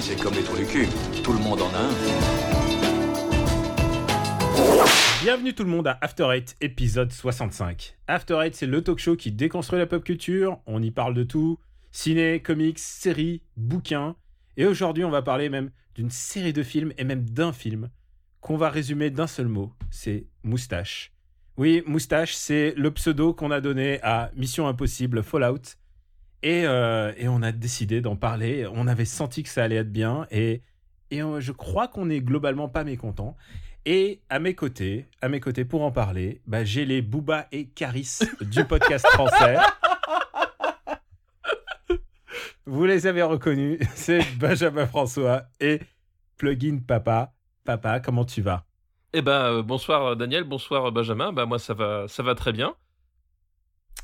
c'est comme les trous du cul. Tout le monde en a un. Bienvenue tout le monde à After Eight, épisode 65. After Eight, c'est le talk show qui déconstruit la pop culture. On y parle de tout ciné, comics, séries, bouquins. Et aujourd'hui, on va parler même d'une série de films et même d'un film qu'on va résumer d'un seul mot c'est Moustache. Oui, Moustache, c'est le pseudo qu'on a donné à Mission Impossible Fallout. Et, euh, et on a décidé d'en parler. On avait senti que ça allait être bien. Et, et euh, je crois qu'on est globalement pas mécontent. Et à mes côtés, à mes côtés pour en parler, bah, j'ai les Booba et Caris du podcast français. Vous les avez reconnus, c'est Benjamin François et Plugin Papa. Papa, comment tu vas? Eh ben, euh, bonsoir Daniel, bonsoir Benjamin. Bah moi ça va, ça va très bien.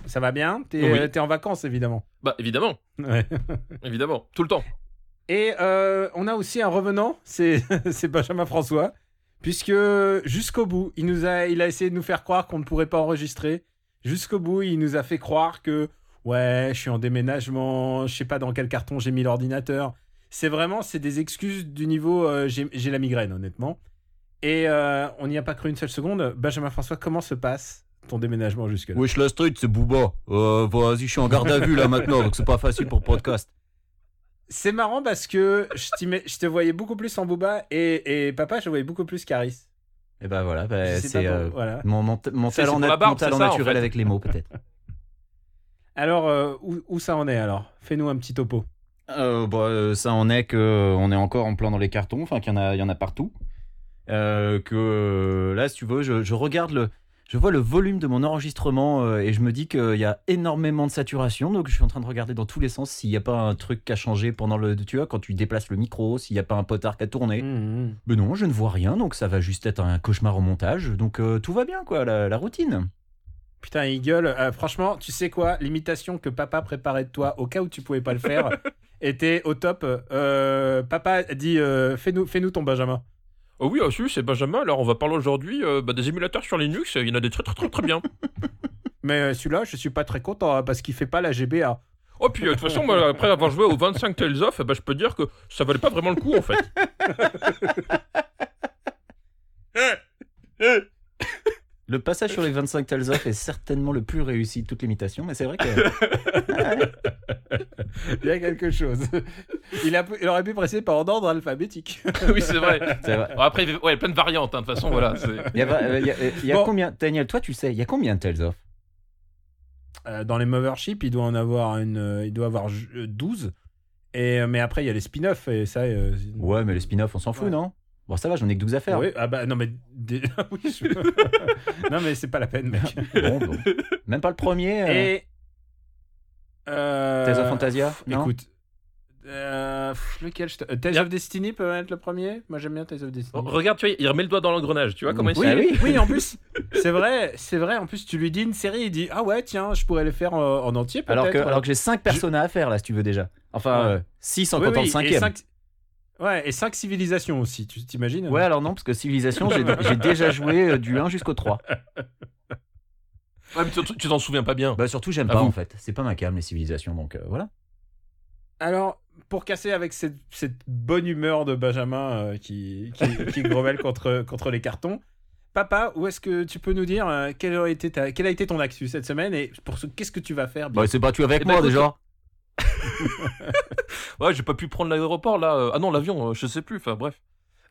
Ça va bien? T'es Oui. euh, t'es en vacances évidemment. Bah évidemment, Ouais. évidemment, tout le temps. Et euh, on a aussi un revenant, c'est Benjamin François, puisque jusqu'au bout, il nous a, il a essayé de nous faire croire qu'on ne pourrait pas enregistrer. Jusqu'au bout, il nous a fait croire que ouais, je suis en déménagement, je sais pas dans quel carton j'ai mis l'ordinateur. C'est vraiment, c'est des excuses du niveau euh, j'ai j'ai la migraine, honnêtement. Et euh, on n'y a pas cru une seule seconde. Benjamin François, comment se passe ton déménagement jusque-là Wesh la street, c'est Booba. Euh, vas-y, je suis en garde à vue là maintenant, donc c'est pas facile pour podcast. C'est marrant parce que je, te voyais beaucoup plus en Booba et, et papa, je te voyais beaucoup plus Caris. Et bah voilà, bah, c'est euh, pour- voilà. mon, mon, mon C'est- talent, nat- barbe, mon talent en naturel fait. avec les mots peut-être. Alors, euh, où, où ça en est alors? Fais-nous un petit topo. Euh, bah, euh, ça en est que euh, on est encore en plein dans les cartons, enfin qu'il y en a, il y en a partout. Euh, que euh, là, si tu veux, je, je regarde le, je vois le volume de mon enregistrement euh, et je me dis qu'il y a énormément de saturation, donc je suis en train de regarder dans tous les sens s'il n'y a pas un truc à changer pendant le, tu vois, quand tu déplaces le micro, s'il n'y a pas un potard à tourner. Mmh, Mais non, je ne vois rien, donc ça va juste être un cauchemar au montage, donc euh, tout va bien quoi, la, la routine. Putain, il gueule. Euh, franchement, tu sais quoi L'imitation que papa préparait de toi, au cas où tu pouvais pas le faire, était au top. Euh, papa dit euh, fais-nous fais -nous ton Benjamin. Oh oui, ah, si, c'est Benjamin. Alors on va parler aujourd'hui euh, bah, des émulateurs sur Linux. Il y en a des très très très très bien. Mais euh, celui-là, je suis pas très content hein, parce qu'il fait pas la GBA. Oh puis euh, de toute façon, moi, après avoir joué aux 25 Tales of, eh ben, je peux dire que ça valait pas vraiment le coup en fait. Le passage sur les 25 Tales of est certainement le plus réussi de toute l'imitation, mais c'est vrai que. Il y a quelque chose. Il, a, il aurait pu presser par ordre alphabétique. oui, c'est vrai. après, il y ouais, plein de variantes. hein, de toute façon, voilà. Il y a, euh, il y a- il y a Bon. combien Daniel, toi tu sais, il y a combien de Tales of Euh, dans les Mothership, il doit en avoir une, euh, il doit avoir euh, 12. Et, mais après, il y a les spin-offs et ça. euh, c'est- Ouais, mais les spin-offs, on s'en fout, Ouais. non? Bon, ça va, j'en ai que 12 à faire. Oui, ah bah non, mais. Ah non, mais c'est pas la peine, mec. bon, bon. Même pas le premier. Euh... Et. Euh, of Fantasia Écoute. Euh, lequel je te... Tales of Destiny peut être le premier? Moi j'aime bien Tales of Destiny. Oh, regarde, tu vois, il remet le doigt dans l'engrenage, tu vois comment oui, il oui, bah oui, oui, en plus, c'est vrai, c'est vrai, en plus tu lui dis une série, il dit Ah ouais, tiens, je pourrais le faire euh, en, entier. Alors que, j'ai 5 personnages je... à faire là, si tu veux déjà. Enfin, 6 en comptant le 5 et 5, Ouais, et 5 civilisations aussi, tu t'imagines Ouais, alors non, parce que Civilisation, j'ai déjà joué euh, du 1 jusqu'au 3. Ouais, mais tu t'en souviens pas bien. Bah, surtout, j'aime pas en fait. C'est pas ma cam, les civilisations, donc euh, voilà. Alors, pour casser avec cette, cette bonne humeur de Benjamin euh, qui, qui, qui grommelle contre, contre les cartons, papa, où est-ce que tu peux nous dire euh, quelle, a été ta, quelle a été ton actu cette semaine et pour ce, qu'est-ce que tu vas faire? Bah, c'est battu avec Eh ben, moi déjà. Ouais, j'ai pas pu prendre l'aéroport là. euh, Ah non, l'avion, euh, je sais plus. Enfin, bref.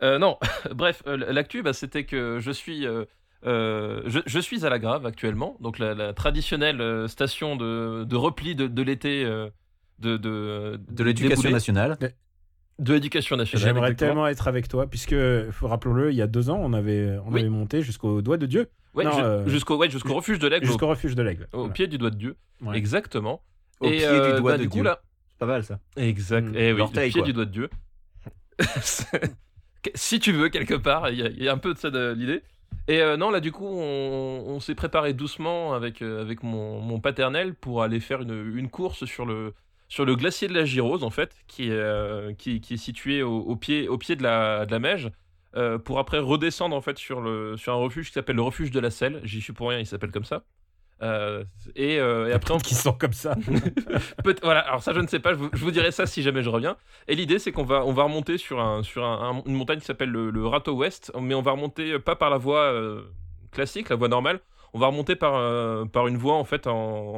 Euh, non, bref, l'actu, bah, c'était que je suis, euh, euh, je, je suis à la Grave actuellement, donc la, la traditionnelle station de, de repli de, de l'été euh, de, de, De l'éducation nationale. De l'éducation nationale. J'aimerais tellement être avec toi, puisque, rappelons-le, il y a deux ans, on avait, on Oui. avait monté jusqu'au doigt de Dieu, Ouais, euh, jusqu'au ouais, jusqu'au refuge de l'aigle, au, jusqu'au refuge de l'aigle. au Voilà. pied du doigt de Dieu. Ouais. Exactement. Au Et, pied euh, du doigt bah, de du coup, Dieu. là, C'est pas mal ça. Exact. Mm. Eh oui, L'orteil, pied quoi. du doigt de Dieu. Si tu veux, quelque part, il y, a- il y a un peu de ça de l'idée. Et euh, non, là, du coup, on, on s'est préparé doucement avec, euh, avec mon, mon paternel pour aller faire une, une course sur le, sur le glacier de la Girose, en fait, qui est, euh, qui, qui est situé au, au pied, au pied de la, de la Meige, euh, pour après redescendre, en fait, sur, le, sur un refuge qui s'appelle le refuge de la Selle. J'y suis pour rien, il s'appelle comme ça. Euh, et, euh, et après, on... qui sont comme ça. Peut- voilà, alors ça je ne sais pas, je vous, je vous dirai ça si jamais je reviens. Et l'idée c'est qu'on va, on va remonter sur, un, sur un- un- une montagne qui s'appelle le, le Râteau Ouest, mais on va remonter euh, pas par la voie euh, classique, la voie normale, on va remonter par, euh, par une voie en fait en,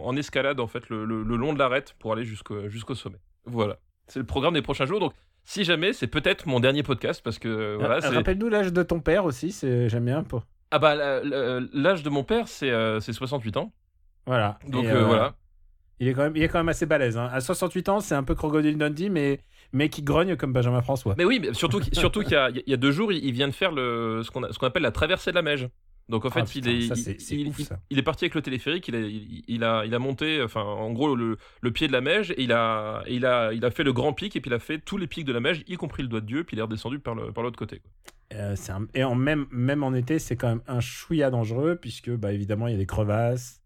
en escalade en fait le, le- le long de l'arête pour aller jusqu'au jusqu'au sommet. Voilà, c'est le programme des prochains jours, donc si jamais c'est peut-être mon dernier podcast parce que voilà, c'est... Rappelle-nous l'âge de ton père aussi, c'est j'aime bien. Pour... Ah bah la- l'âge de mon père c'est euh, c'est 68 ans, Voilà. donc euh, euh, voilà. Il est quand même, il est quand même assez balèze. hein. À 68 ans, c'est un peu Crocodile Dundee, mais mais qui grogne comme Benjamin François. Mais oui, mais surtout, qu'il- surtout qu'il y a, il y a deux jours, il, vient de faire le, ce qu'on a- ce qu'on appelle la traversée de la Meige. Donc en fait, Ah, il, est, ça, il- c'est- c'est il- ouf, il- ça. il est parti avec le téléphérique, il a, il, il a, il a monté, enfin en gros le, le pied de la Meige, et il a, et il a, il a fait le grand pic, et puis il a fait tous les pics de la Meige, y compris le doigt de Dieu, puis il est redescendu par l'autre côté. quoi. Euh, un- Et en même, même en été, c'est quand même un chouïa dangereux, puisque bah, évidemment, il y a des crevasses.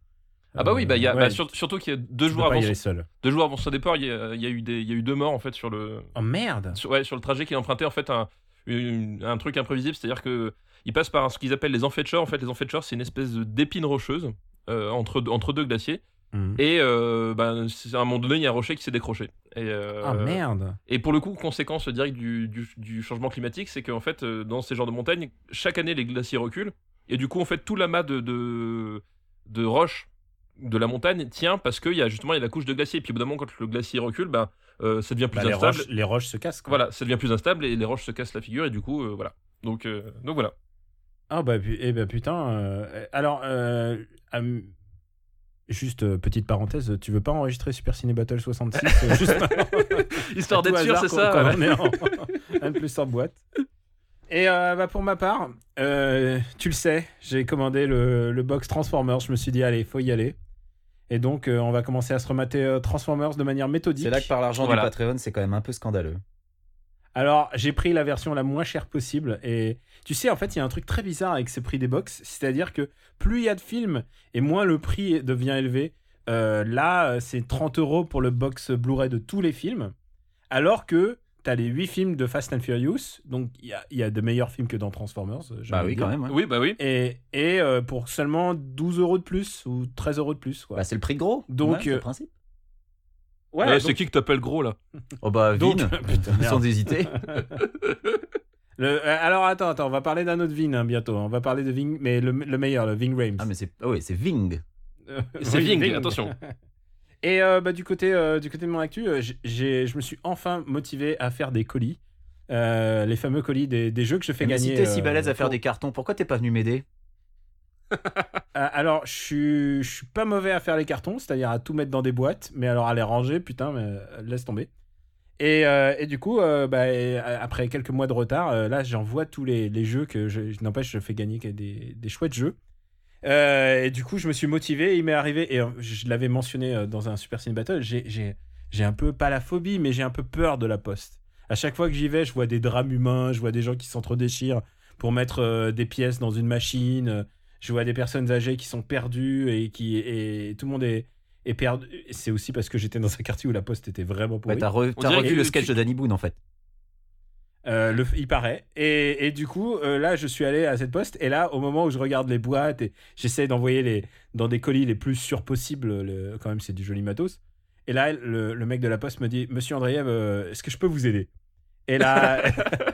Ah bah oui, bah, il y a, Euh, bah, sur- surtout qu'il y a deux jours avant, son, seul. deux jours avant son départ, il y a, il y a eu des, il y a eu deux morts en fait sur le, Oh merde sur, ouais, sur le trajet qu'il a emprunté en fait un, une- un truc imprévisible, c'est-à-dire que il passe par ce qu'ils appellent les enfécheurs. En fait, les enfécheurs, c'est une espèce d'épine rocheuse euh, entre, entre deux glaciers. Mhm. Et euh, ben, c'est- à un moment donné, il y a un rocher qui s'est décroché. Et, euh, Ah merde et pour le coup, conséquence directe du, du, du changement climatique, c'est qu'en fait, dans ces genres de montagnes, chaque année, les glaciers reculent. Et du coup, en fait, tout l'amas de, de, de roches de la montagne tient parce qu'il y a justement y a la couche de glacier. Et puis au bout d'un moment, quand le glacier recule, ben, euh, ça devient plus Bah, les, instable. roches, les roches se cassent. quoi. Voilà, ça devient plus instable et les roches se cassent la figure. Et du coup, euh, voilà. Donc, euh, donc voilà. Ah bah, eh ben, putain. euh, Alors, juste petite parenthèse, tu veux pas enregistrer Super Ciné Battle 66 euh, juste Histoire d'être sûr, c'est ça. quand voilà. on est en, plus en boîte. Et euh, bah, pour ma part, euh, tu le sais, j'ai commandé le, le box Transformers. Je me suis dit, allez, faut y aller. Et donc, euh, on va commencer à se remater euh, Transformers de manière méthodique. C'est là que par l'argent Voilà. du Patreon, c'est quand même un peu scandaleux. Alors, j'ai pris la version la moins chère possible. Et tu sais, en fait, il y a un truc très bizarre avec ces prix des box. C'est-à-dire que plus il y a de films et moins le prix devient élevé. Euh, là, c'est 30 euros pour le box Blu-ray de tous les films. Alors que tu as les 8 films de Fast and Furious. Donc, il y a, il y a de meilleurs films que dans Transformers. Bah oui, quand même. ouais. Oui, bah oui. Et, et euh, pour seulement 12 euros de plus ou 13 euros de plus. Quoi. Bah, c'est le prix gros. Donc, Ouais, c'est euh, le principe. ouais, Ouais, donc- C'est qui que t'appelles gros là? Oh bah, donc- Vin, Putain, sans hésiter. Le- euh, alors attends, attends, on va parler d'un autre Ving hein, bientôt. On va parler de Ving, mais le, le meilleur, le Ving Rames. Ah, mais c'est ah oui, c'est Ving. C'est oui, Ving, attention. Et euh, bah, du, côté, euh, du côté de mon actu, euh, je me suis enfin motivé à faire des colis. Euh, les fameux colis des, des jeux que je fais Mais si gagner. t'es si balèze à faire pour- des cartons, pourquoi t'es pas venu m'aider? Alors, je suis, je suis pas mauvais à faire les cartons, c'est-à-dire à tout mettre dans des boîtes, mais alors à les ranger, putain, mais, laisse tomber. Et, euh, et du coup, euh, bah, et, après quelques mois de retard, euh, là, j'envoie tous les, les jeux que je, n'empêche, je fais gagner des, des chouettes jeux. Euh, et du coup, je me suis motivé. Il m'est arrivé, et euh, je l'avais mentionné euh, dans un Super Cine Battle, j'ai- j'ai j'ai un peu, pas la phobie, mais j'ai un peu peur de la poste. À chaque fois que j'y vais, je vois des drames humains, je vois des gens qui s'entre-déchirent pour mettre euh, des pièces dans une machine. je vois des personnes âgées qui sont perdues et qui et tout le monde est, est perdu. C'est aussi parce que j'étais dans un quartier où la poste était vraiment pourrie. Ouais, T'as revu le tu- sketch de Danny Boone en fait. Euh, il paraît. Et, et du coup, euh, là, je suis allé à cette poste. Et là, au moment où je regarde les boîtes et j'essaie d'envoyer les, dans des colis les plus sûrs possibles, le- quand même, c'est du joli matos. Et là, le, le mec de la poste me dit Monsieur Andreev, euh, est-ce que je peux vous aider? Et là,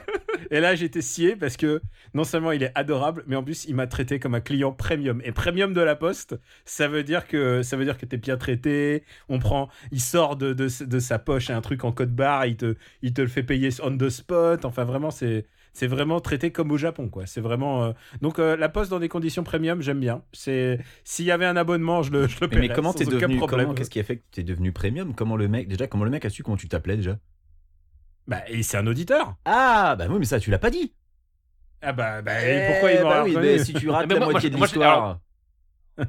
et là j'étais scié parce que non seulement il est adorable, mais en plus, il m'a traité comme un client premium. Et premium de la poste, ça veut dire que ça veut dire que t'es bien traité. On prend, il sort de, de, de sa poche un truc en code barre, il te, il te le fait payer on the spot. Enfin, vraiment, c'est c'est vraiment traité comme au Japon, quoi. C'est vraiment. euh, Donc, euh, la poste dans des conditions premium, j'aime bien. C'est s'il y avait un abonnement, je le, je le Mais, paierais. mais comment t'es devenu Qu'est-ce qui a fait que t'es devenu premium? Comment le mec déjà Comment le mec a su comment tu t'appelais déjà? Bah, et c'est un auditeur. Ah bah oui, mais ça tu l'as pas dit. Ah bah, bah et pourquoi il Eh m'aurait bah oui, mais si tu rates Mais la moi- moitié moi, de l'histoire.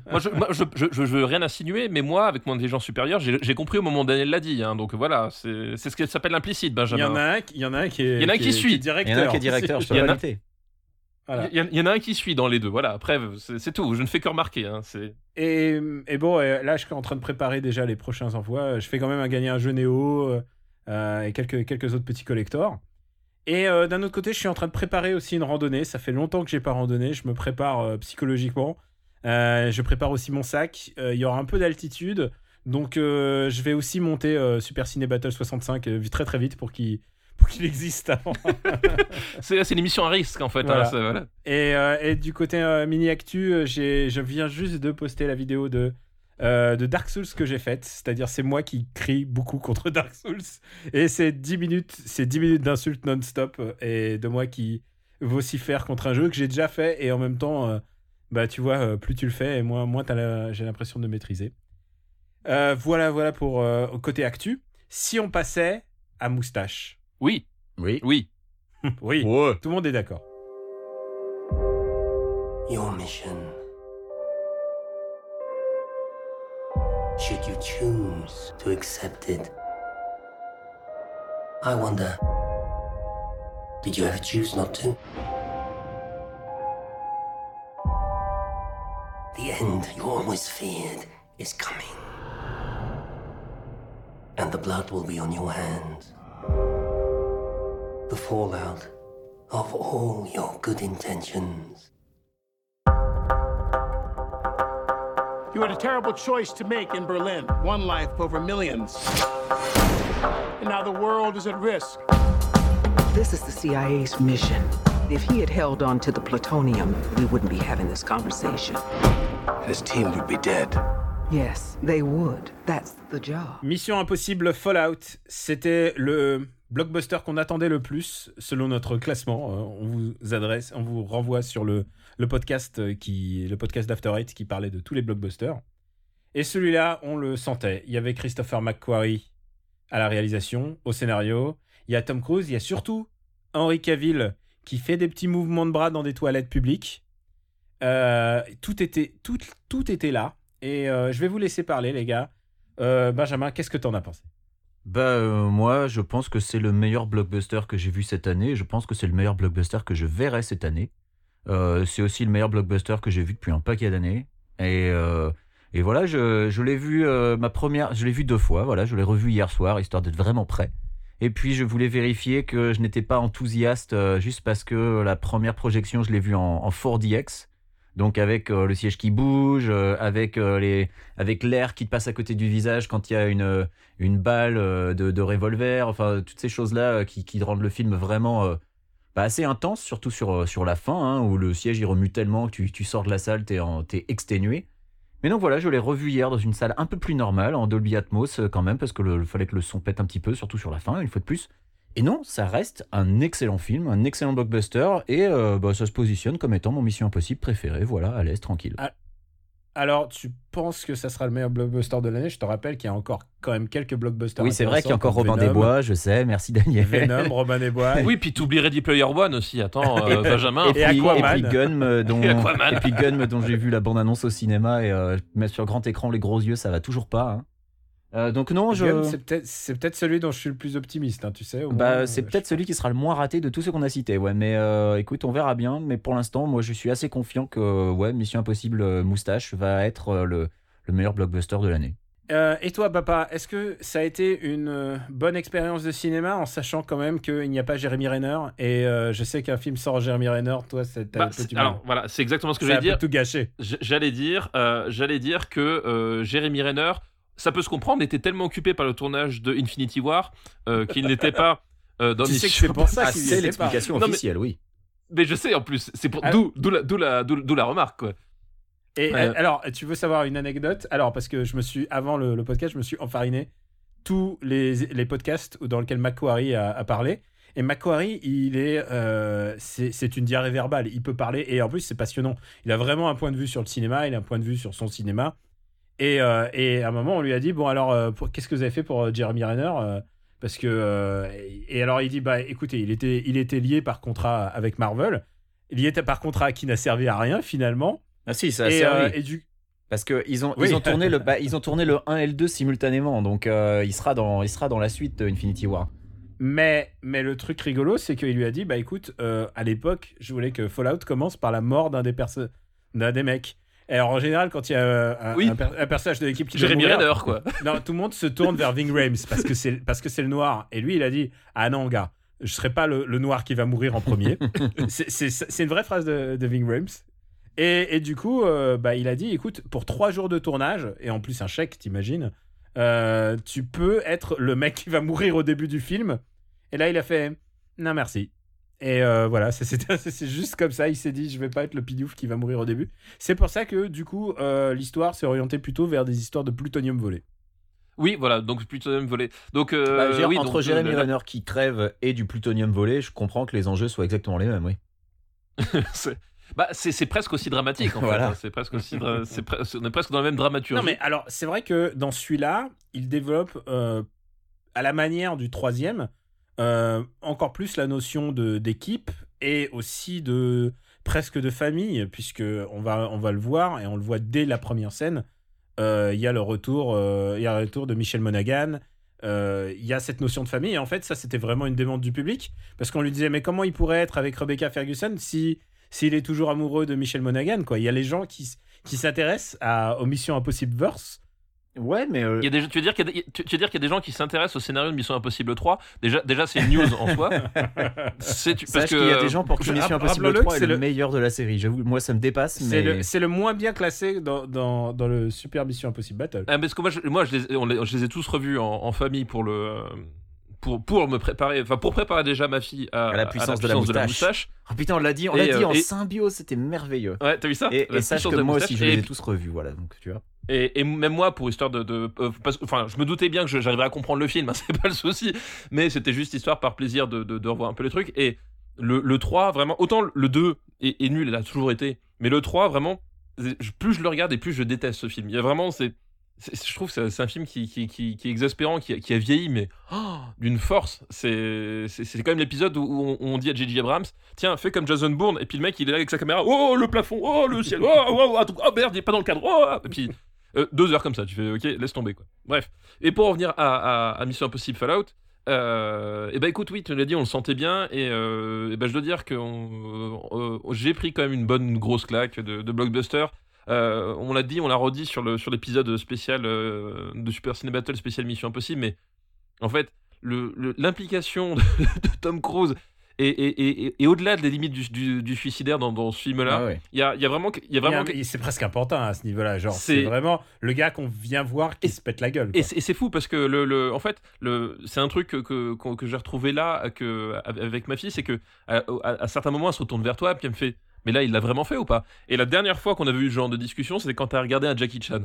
moi, je, moi, je, je, je- je veux rien insinuer, mais moi, avec mon intelligence supérieure, j'ai j'ai compris au moment où Daniel l'a dit. hein, donc voilà, c'est c'est ce qui s'appelle l'implicite, Il y Benjamin. en a un, qui- il y en a un qui est. Il y en a un qui suit. est Il y directeur. en a un qui est directeur, je. Voilà. Il y, en- il y en a un qui suit dans les deux. Voilà, après, c'est tout. Je ne fais que remarquer. hein, c'est- Et, et bon, là, je suis en train de préparer déjà les prochains envois. Je fais quand même un gagner un jeu Néo euh, et quelques, quelques autres petits collectors. Et euh, d'un autre côté, je suis en train de préparer aussi une randonnée. Ça fait longtemps que j'ai pas randonné. Je me prépare euh, psychologiquement Euh, je prépare aussi mon sac. Euh, Il y aura un peu d'altitude. Donc, euh, je vais aussi monter euh, Super Ciné Battle 65 euh, très très vite pour qu'il pour qu'il existe avant. C'est c'est l'émission à risque en fait. Voilà. hein, voilà. Et, euh, et du côté euh, mini actu, euh, j'ai- je viens juste de poster la vidéo de, euh, de Dark Souls que j'ai faite. C'est-à-dire, c'est moi qui crie beaucoup contre Dark Souls. Et c'est 10 minutes, c'est 10 minutes d'insultes non-stop euh, et de moi qui vocifère contre un jeu que j'ai déjà fait. Et en même temps, euh, bah, tu vois, plus tu le fais, et moins, moins j'ai l'impression de maîtriser. Euh, voilà, voilà pour euh, côté actu. Si on passait à moustache. Oui, Oui. oui. Oui, Ouais. tout le monde est d'accord. Your mission. Choose to accept it, I wonder did you ever choose not to? The end you always feared is coming. And the blood will be on your hands. The fallout of all your good intentions. You had a terrible choice to make in Berlin one life over millions. And now the world is at risk. This is the CIA's mission. If he had held on to the plutonium, we wouldn't be having this conversation. His team would be dead. Yes, they would. That's the job. Mission Impossible Fallout, c'était le blockbuster qu'on attendait le plus selon notre classement. Euh, on vous adresse, on vous renvoie sur le, le podcast euh, qui, le podcast d'After Eight qui parlait de tous les blockbusters. Et celui-là, on le sentait. Il y avait Christopher McQuarrie à la réalisation, au scénario. Il y a Tom Cruise, il y a surtout Henry Cavill qui fait des petits mouvements de bras dans des toilettes publiques. Euh, tout était, tout, tout était là. Et euh, je vais vous laisser parler, les gars. Benjamin, qu'est-ce que t'en as pensé? Bah moi, je pense que c'est le meilleur blockbuster que j'ai vu cette année. Je pense que c'est le meilleur blockbuster que je verrai cette année. Euh, c'est aussi le meilleur blockbuster que j'ai vu depuis un paquet d'années. Et, euh, et voilà, je, je l'ai vu euh, ma première, je l'ai vu deux fois. Voilà, je l'ai revu hier soir histoire d'être vraiment prêt. Et puis je voulais vérifier que je n'étais pas enthousiaste juste parce que la première projection je l'ai vue en, en 4DX. Donc avec le siège qui bouge, avec les, avec l'air qui te passe à côté du visage quand il y a une, une balle de, de revolver, enfin toutes ces choses-là euh, qui, qui rendent le film vraiment bah, assez intense, surtout sur, euh, sur la fin, hein, où le siège il remue tellement que tu, tu sors de la salle, t'es, t'es exténué. Mais donc voilà, je l'ai revu hier dans une salle un peu plus normale, en Dolby Atmos euh, quand même, parce que le, fallait que le son pète un petit peu, surtout sur la fin, une fois de plus. Et non, ça reste un excellent film, un excellent blockbuster, et euh, bah, ça se positionne comme étant mon Mission Impossible préférée, voilà, à l'aise, tranquille. Alors, tu penses que ça sera le meilleur blockbuster de l'année? Je te rappelle qu'il y a encore quand même quelques blockbusters. oui, c'est vrai qu'il y a encore Robin comme des Venom, Bois, je sais, merci Daniel. Venom, Robin des Bois. Oui, puis t'oublies Ready Player One aussi. Attends, euh, Benjamin. Et puis, et Aquaman. puis Gunm, dont, Et Aquaman. et puis Gunm, dont j'ai vu la bande-annonce au cinéma et euh, mettre sur grand écran les gros yeux, ça va toujours pas. hein. Euh, donc non, je... C'est peut-être c'est peut-être celui dont je suis le plus optimiste, hein, tu sais. au Bah, euh, c'est je- peut-être celui qui sera le moins raté de tous ceux qu'on a cités, ouais. Mais euh, écoute, on verra bien. Mais pour l'instant, moi, je suis assez confiant que ouais, Mission Impossible euh, Moustache va être euh, le, le meilleur blockbuster de l'année. Euh, et toi, papa, est-ce que ça a été une euh, bonne expérience de cinéma en sachant quand même qu'il n'y a pas Jeremy Renner Et euh, je sais qu'un film sans Jeremy Renner, toi, c'est Bah, mal. alors voilà, c'est exactement ce que j'allais dire. tout gâché. J'allais dire, euh, j'allais dire que euh, Jeremy Renner, ça peut se comprendre, était tellement occupé par le tournage de Infinity War euh, qu'il n'était pas euh, dans Tu sais que c'est pour ça qu'il c'est l'explication Non, mais- officielle, oui. Mais je sais en plus, c'est pour Ah. d'où d'où la, d'où la, d'où- d'où la remarque quoi. Et Ouais. euh, alors, tu veux savoir une anecdote? Alors, parce que je me suis, avant le, le podcast, je me suis enfariné tous les, les podcasts dans lesquels Macquarie a, a parlé. Et Macquarie, il est, euh, c'est c'est une diarrhée verbale. Il peut parler et en plus c'est passionnant. Il a vraiment un point de vue sur le cinéma. Il a un point de vue sur son cinéma. Et, euh, et à un moment, on lui a dit bon alors, euh, qu'est-ce que vous avez fait pour euh, Jeremy Renner Parce que et alors il dit bah écoutez, il était, il était lié par contrat avec Marvel. Était par contrat qui n'a servi à rien finalement. Ah si, ça a et, servi. et du Parce qu'ils ont, Oui. ils ont, tourné le, bah, ils ont tourné le 1 et le 2 simultanément. Donc euh, il, sera dans, il sera dans la suite Infinity War. Mais, mais le truc rigolo, c'est qu'il lui a dit, bah écoute, euh, à l'époque, je voulais que Fallout commence par la mort d'un des, d'un des mecs. Alors, en général, quand il y a euh, un, Oui. un per- un personnage de l'équipe qui mourir, Renner quoi. non, tout le monde se tourne vers Ving Rhames parce que c'est parce que c'est le noir. Et lui, il a dit, ah non, gars, je serai pas le, le noir qui va mourir en premier. c'est, une vraie phrase de, de Ving Rhames. Et, et du coup, euh, bah, il a dit, écoute, pour trois jours de tournage, et en plus un chèque, t'imagines, euh, tu peux être le mec qui va mourir au début du film. Et là, il a fait, non merci. Et euh, voilà, c'est- juste comme ça, il s'est dit, je vais pas être le pidiouf qui va mourir au début. C'est pour ça que, du coup, euh, l'histoire s'est orientée plutôt vers des histoires de plutonium volé. Oui, voilà, donc plutonium volé. Donc, euh, Bah, oui, entre donc, Jeremy euh, Renner qui crève et du plutonium volé, je comprends que les enjeux soient exactement les mêmes, oui. c'est- bah, c'est c'est presque aussi dramatique en Voilà. fait. hein. C'est presque aussi, pre- on est presque dans la même dramaturgie. Non, mais alors, c'est vrai que dans celui-là, il développe, euh, à la manière du troisième, euh, encore plus la notion de d'équipe et aussi de presque de famille, puisque on va, on va le voir et on le voit dès la première scène. Euh, Il y a le retour, euh, il y a le retour de Michel Monaghan. Il y a cette notion de famille. Et en fait, ça, c'était vraiment une demande du public, parce qu'on lui disait, mais comment il pourrait être avec Rebecca Ferguson si s'il est toujours amoureux de Michel Monaghan, quoi? Il y a les gens qui, qui s'intéressent à aux Missions Impossible verse. Ouais, mais. euh, Il y a des, tu veux dire qu'il y, a des- tu, tu veux dire qu'il y a des gens qui s'intéressent au scénario de Mission Impossible 3 Déjà, déjà c'est une news en soi. C'est parce Sache que qu'il y a des gens pour qui Mission Impossible rappelons-le 3 que est c'est le le- meilleur de la série. J'avoue, moi ça me dépasse, C'est mais. le, c'est le moins bien classé dans, dans, dans le Super Mission Impossible Battle. Ah, parce que moi, je, moi je, les, on les- je les ai tous revus en, en famille pour le. Pour, pour me préparer, enfin pour préparer déjà ma fille à, À la puissance de la moustache. Oh putain, on l'a dit, on l'a dit euh, en et- symbiose, c'était merveilleux. Ouais, t'as vu ça? Et, La et sache puissance que de la moi aussi, je Et- les ai tous revus, voilà, donc tu vois. Et, et même moi, pour histoire de. de euh, parce- enfin, je me doutais bien que je- j'arriverais à comprendre le film, hein, c'est pas le souci. Mais c'était juste histoire par plaisir de, de, de revoir un peu le truc. Et le, le 3, vraiment. Autant le 2 est, est nul, il a toujours été. Mais le 3, vraiment. Plus je le regarde et plus je déteste ce film. Il y a vraiment. c'est- je trouve que c'est un film qui, qui, qui, est exaspérant, qui, a- vieilli, mais oh, d'une force. C'est quand même l'épisode où on, dit à J.J. Abrams Tiens, fais comme Jason Bourne. Et puis le mec, il est là avec sa caméra Oh, le plafond Oh, le ciel Oh, oh, oh, oh, merde, il est pas dans le cadre Oh Et puis euh, deux heures comme ça, tu fais ok, laisse tomber quoi. Bref. Et pour en revenir à, à, Mission Impossible Fallout, euh, et bah écoute, oui, tu l'as dit, on le sentait bien, et, euh, et bah, je dois dire que euh, j'ai pris quand même une bonne grosse claque de blockbuster. Euh, on l'a dit, on l'a redit sur le sur l'épisode spécial euh, de Super Ciné Battle spécial Mission Impossible, mais en fait, le- le- l'implication de, de Tom Cruise et, et, et, et au-delà des limites du, du, du suicidaire dans, dans ce film-là, Ah ouais. il y, a, y a vraiment, y a vraiment C'est presque important à ce niveau-là. Genre, C'est- c'est vraiment le gars qu'on vient voir qui Et- se pète la gueule. Et quoi. c'est et c'est fou parce que le, le- en fait, le, c'est un truc que, que, que- que j'ai retrouvé là que, avec ma fille, c'est que à, à, à certains moments, elle se retourne vers toi et puis elle me fait Mais là, il l'a vraiment fait ou pas? Et la dernière fois qu'on avait eu ce genre de discussion, c'était quand tu as regardé un Jackie Chan.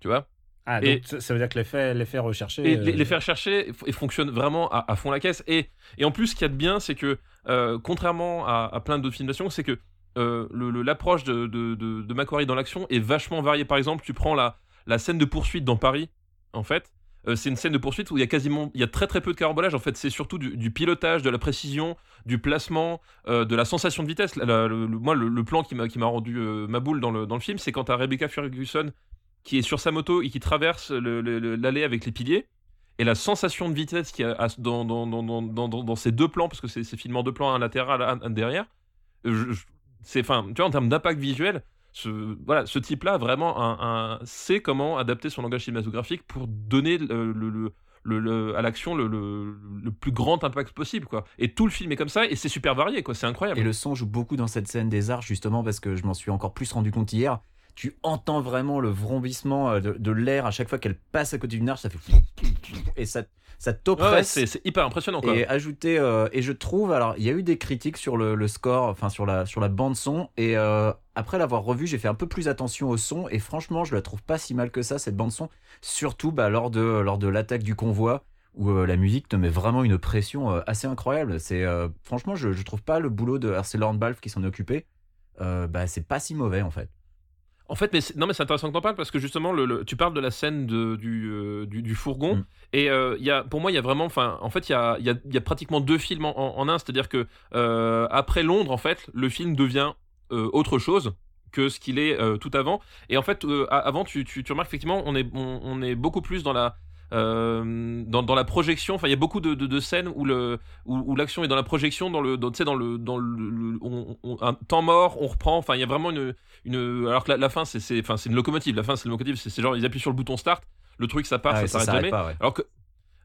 Tu vois? Ah, et- donc ça ça veut dire que l'effet, l'effet recherché. Et euh, les, les faire chercher f- et fonctionnent vraiment à, à fond la caisse. Et, et en plus, ce qu'il y a de bien, c'est que, euh, contrairement à, à plein d'autres films d'action, c'est que euh, l'approche de, de, de, de Macquarie dans l'action est vachement variée. Par exemple, tu prends la, la scène de poursuite dans Paris, en fait. Euh, c'est une scène de poursuite où il y a quasiment, il y a très très peu de carambolage. En fait, c'est surtout du, pilotage, de la précision, du placement, euh, de la sensation de vitesse. Le- moi, le, plan qui m'a rendu euh, ma boule dans le, dans le film, c'est quand t'as Rebecca Ferguson qui est sur sa moto et qui traverse l'allée avec les piliers. Et la sensation de vitesse qu'il y a à- dans, dans, dans, dans, ces deux plans, parce que c'est filmé en deux plans, un latéral, un, derrière, c'est, enfin, tu vois, en termes d'impact visuel, ce, voilà, ce type-là, vraiment, un, un- sait comment adapter son langage cinématographique pour donner le, le- le- le- le- à l'action le, le- le plus grand impact possible, quoi. Et tout le film est comme ça, et c'est super varié, quoi. C'est incroyable. Et le son joue beaucoup dans cette scène des arts, justement, parce que je m'en suis encore plus rendu compte hier. Tu entends vraiment le vrombissement euh, de, de l'air à chaque fois qu'elle passe à côté d'une arche, ça fait. Et ça, ça ouais, t'oppresse. c'est, hyper impressionnant, quoi. et ajouter euh, et je trouve alors il y a eu des critiques sur le, le score enfin sur la sur la bande son et euh, après l'avoir revu j'ai fait un peu plus attention au son et franchement je la trouve pas si mal que ça cette bande son surtout bah, lors de lors de l'attaque du convoi où euh, la musique te met vraiment une pression assez incroyable c'est franchement je, je trouve pas le boulot de Lorne Balfe qui s'en est occupé bah c'est pas si mauvais en fait En fait, mais c'est- non, mais c'est intéressant que t'en parles parce que justement, le, le- tu parles de la scène de, du, euh, du, du fourgon Mm. et euh, il y a, pour moi, il y a vraiment, en fait, il y a, il y, a, il y a pratiquement deux films en, en- en un, c'est-à-dire que euh, après Londres, en fait, le film devient autre chose que ce qu'il est tout avant. Et en fait, avant, tu, tu, tu remarques effectivement, on est, on, on est beaucoup plus dans la euh, dans, dans la projection, enfin il y a beaucoup de, de, de scènes où le où, où l'action est dans la projection, dans le dans, tu sais, dans le dans le, le- on- on- un temps mort, on reprend, enfin il y a vraiment une une alors que la, la fin c'est c'est enfin c'est une locomotive, la fin c'est une locomotive, c'est genre ils appuient sur le bouton start, le truc ça part, Ah, ça s'arrête jamais. pas ouais. Alors que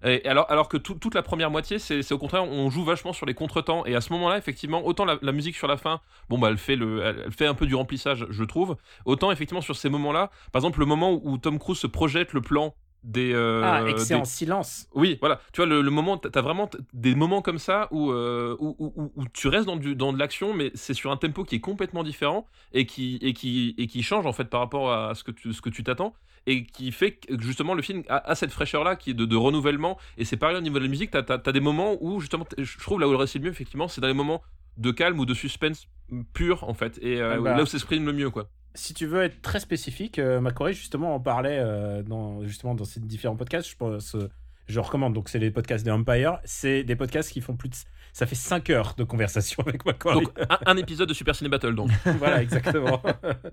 Et alors, alors que tout- toute la première moitié, c'est au contraire, on joue vachement sur les contretemps. Et à ce moment-là, effectivement, autant la, la musique sur la fin, bon, bah, elle fait, le, elle, fait un peu du remplissage, je trouve. Autant, effectivement, sur ces moments-là, par exemple, le moment où, où Tom Cruise se projette le plan des. euh, ah, excellent des- silence. Oui, voilà. Tu vois, le, le moment, t'as vraiment des moments comme ça où, euh, où, où- où- tu restes dans, du, dans de l'action, mais c'est sur un tempo qui est complètement différent et qui, et qui, et qui change en fait par rapport à ce que tu ce que tu t'attends et qui fait que justement le film a, a cette fraîcheur là qui est de, de renouvellement. Et c'est pareil au niveau de la musique, t'as as, des moments où justement, je trouve là où il réussit le mieux, effectivement, c'est dans les moments de calme ou de suspense pur en fait. Et euh, Ah bah. là où s'exprime le mieux, quoi. Si tu veux être très spécifique, euh, Macquarie justement en parlait euh, dans, justement dans ces différents podcasts. Je, pense, euh, je recommande. Donc, c'est les podcasts des Empire. C'est des podcasts qui font plus de. Ça fait 5 heures de conversation avec Macquarie. Donc un, un épisode de Super Ciné Battle, donc. voilà, exactement.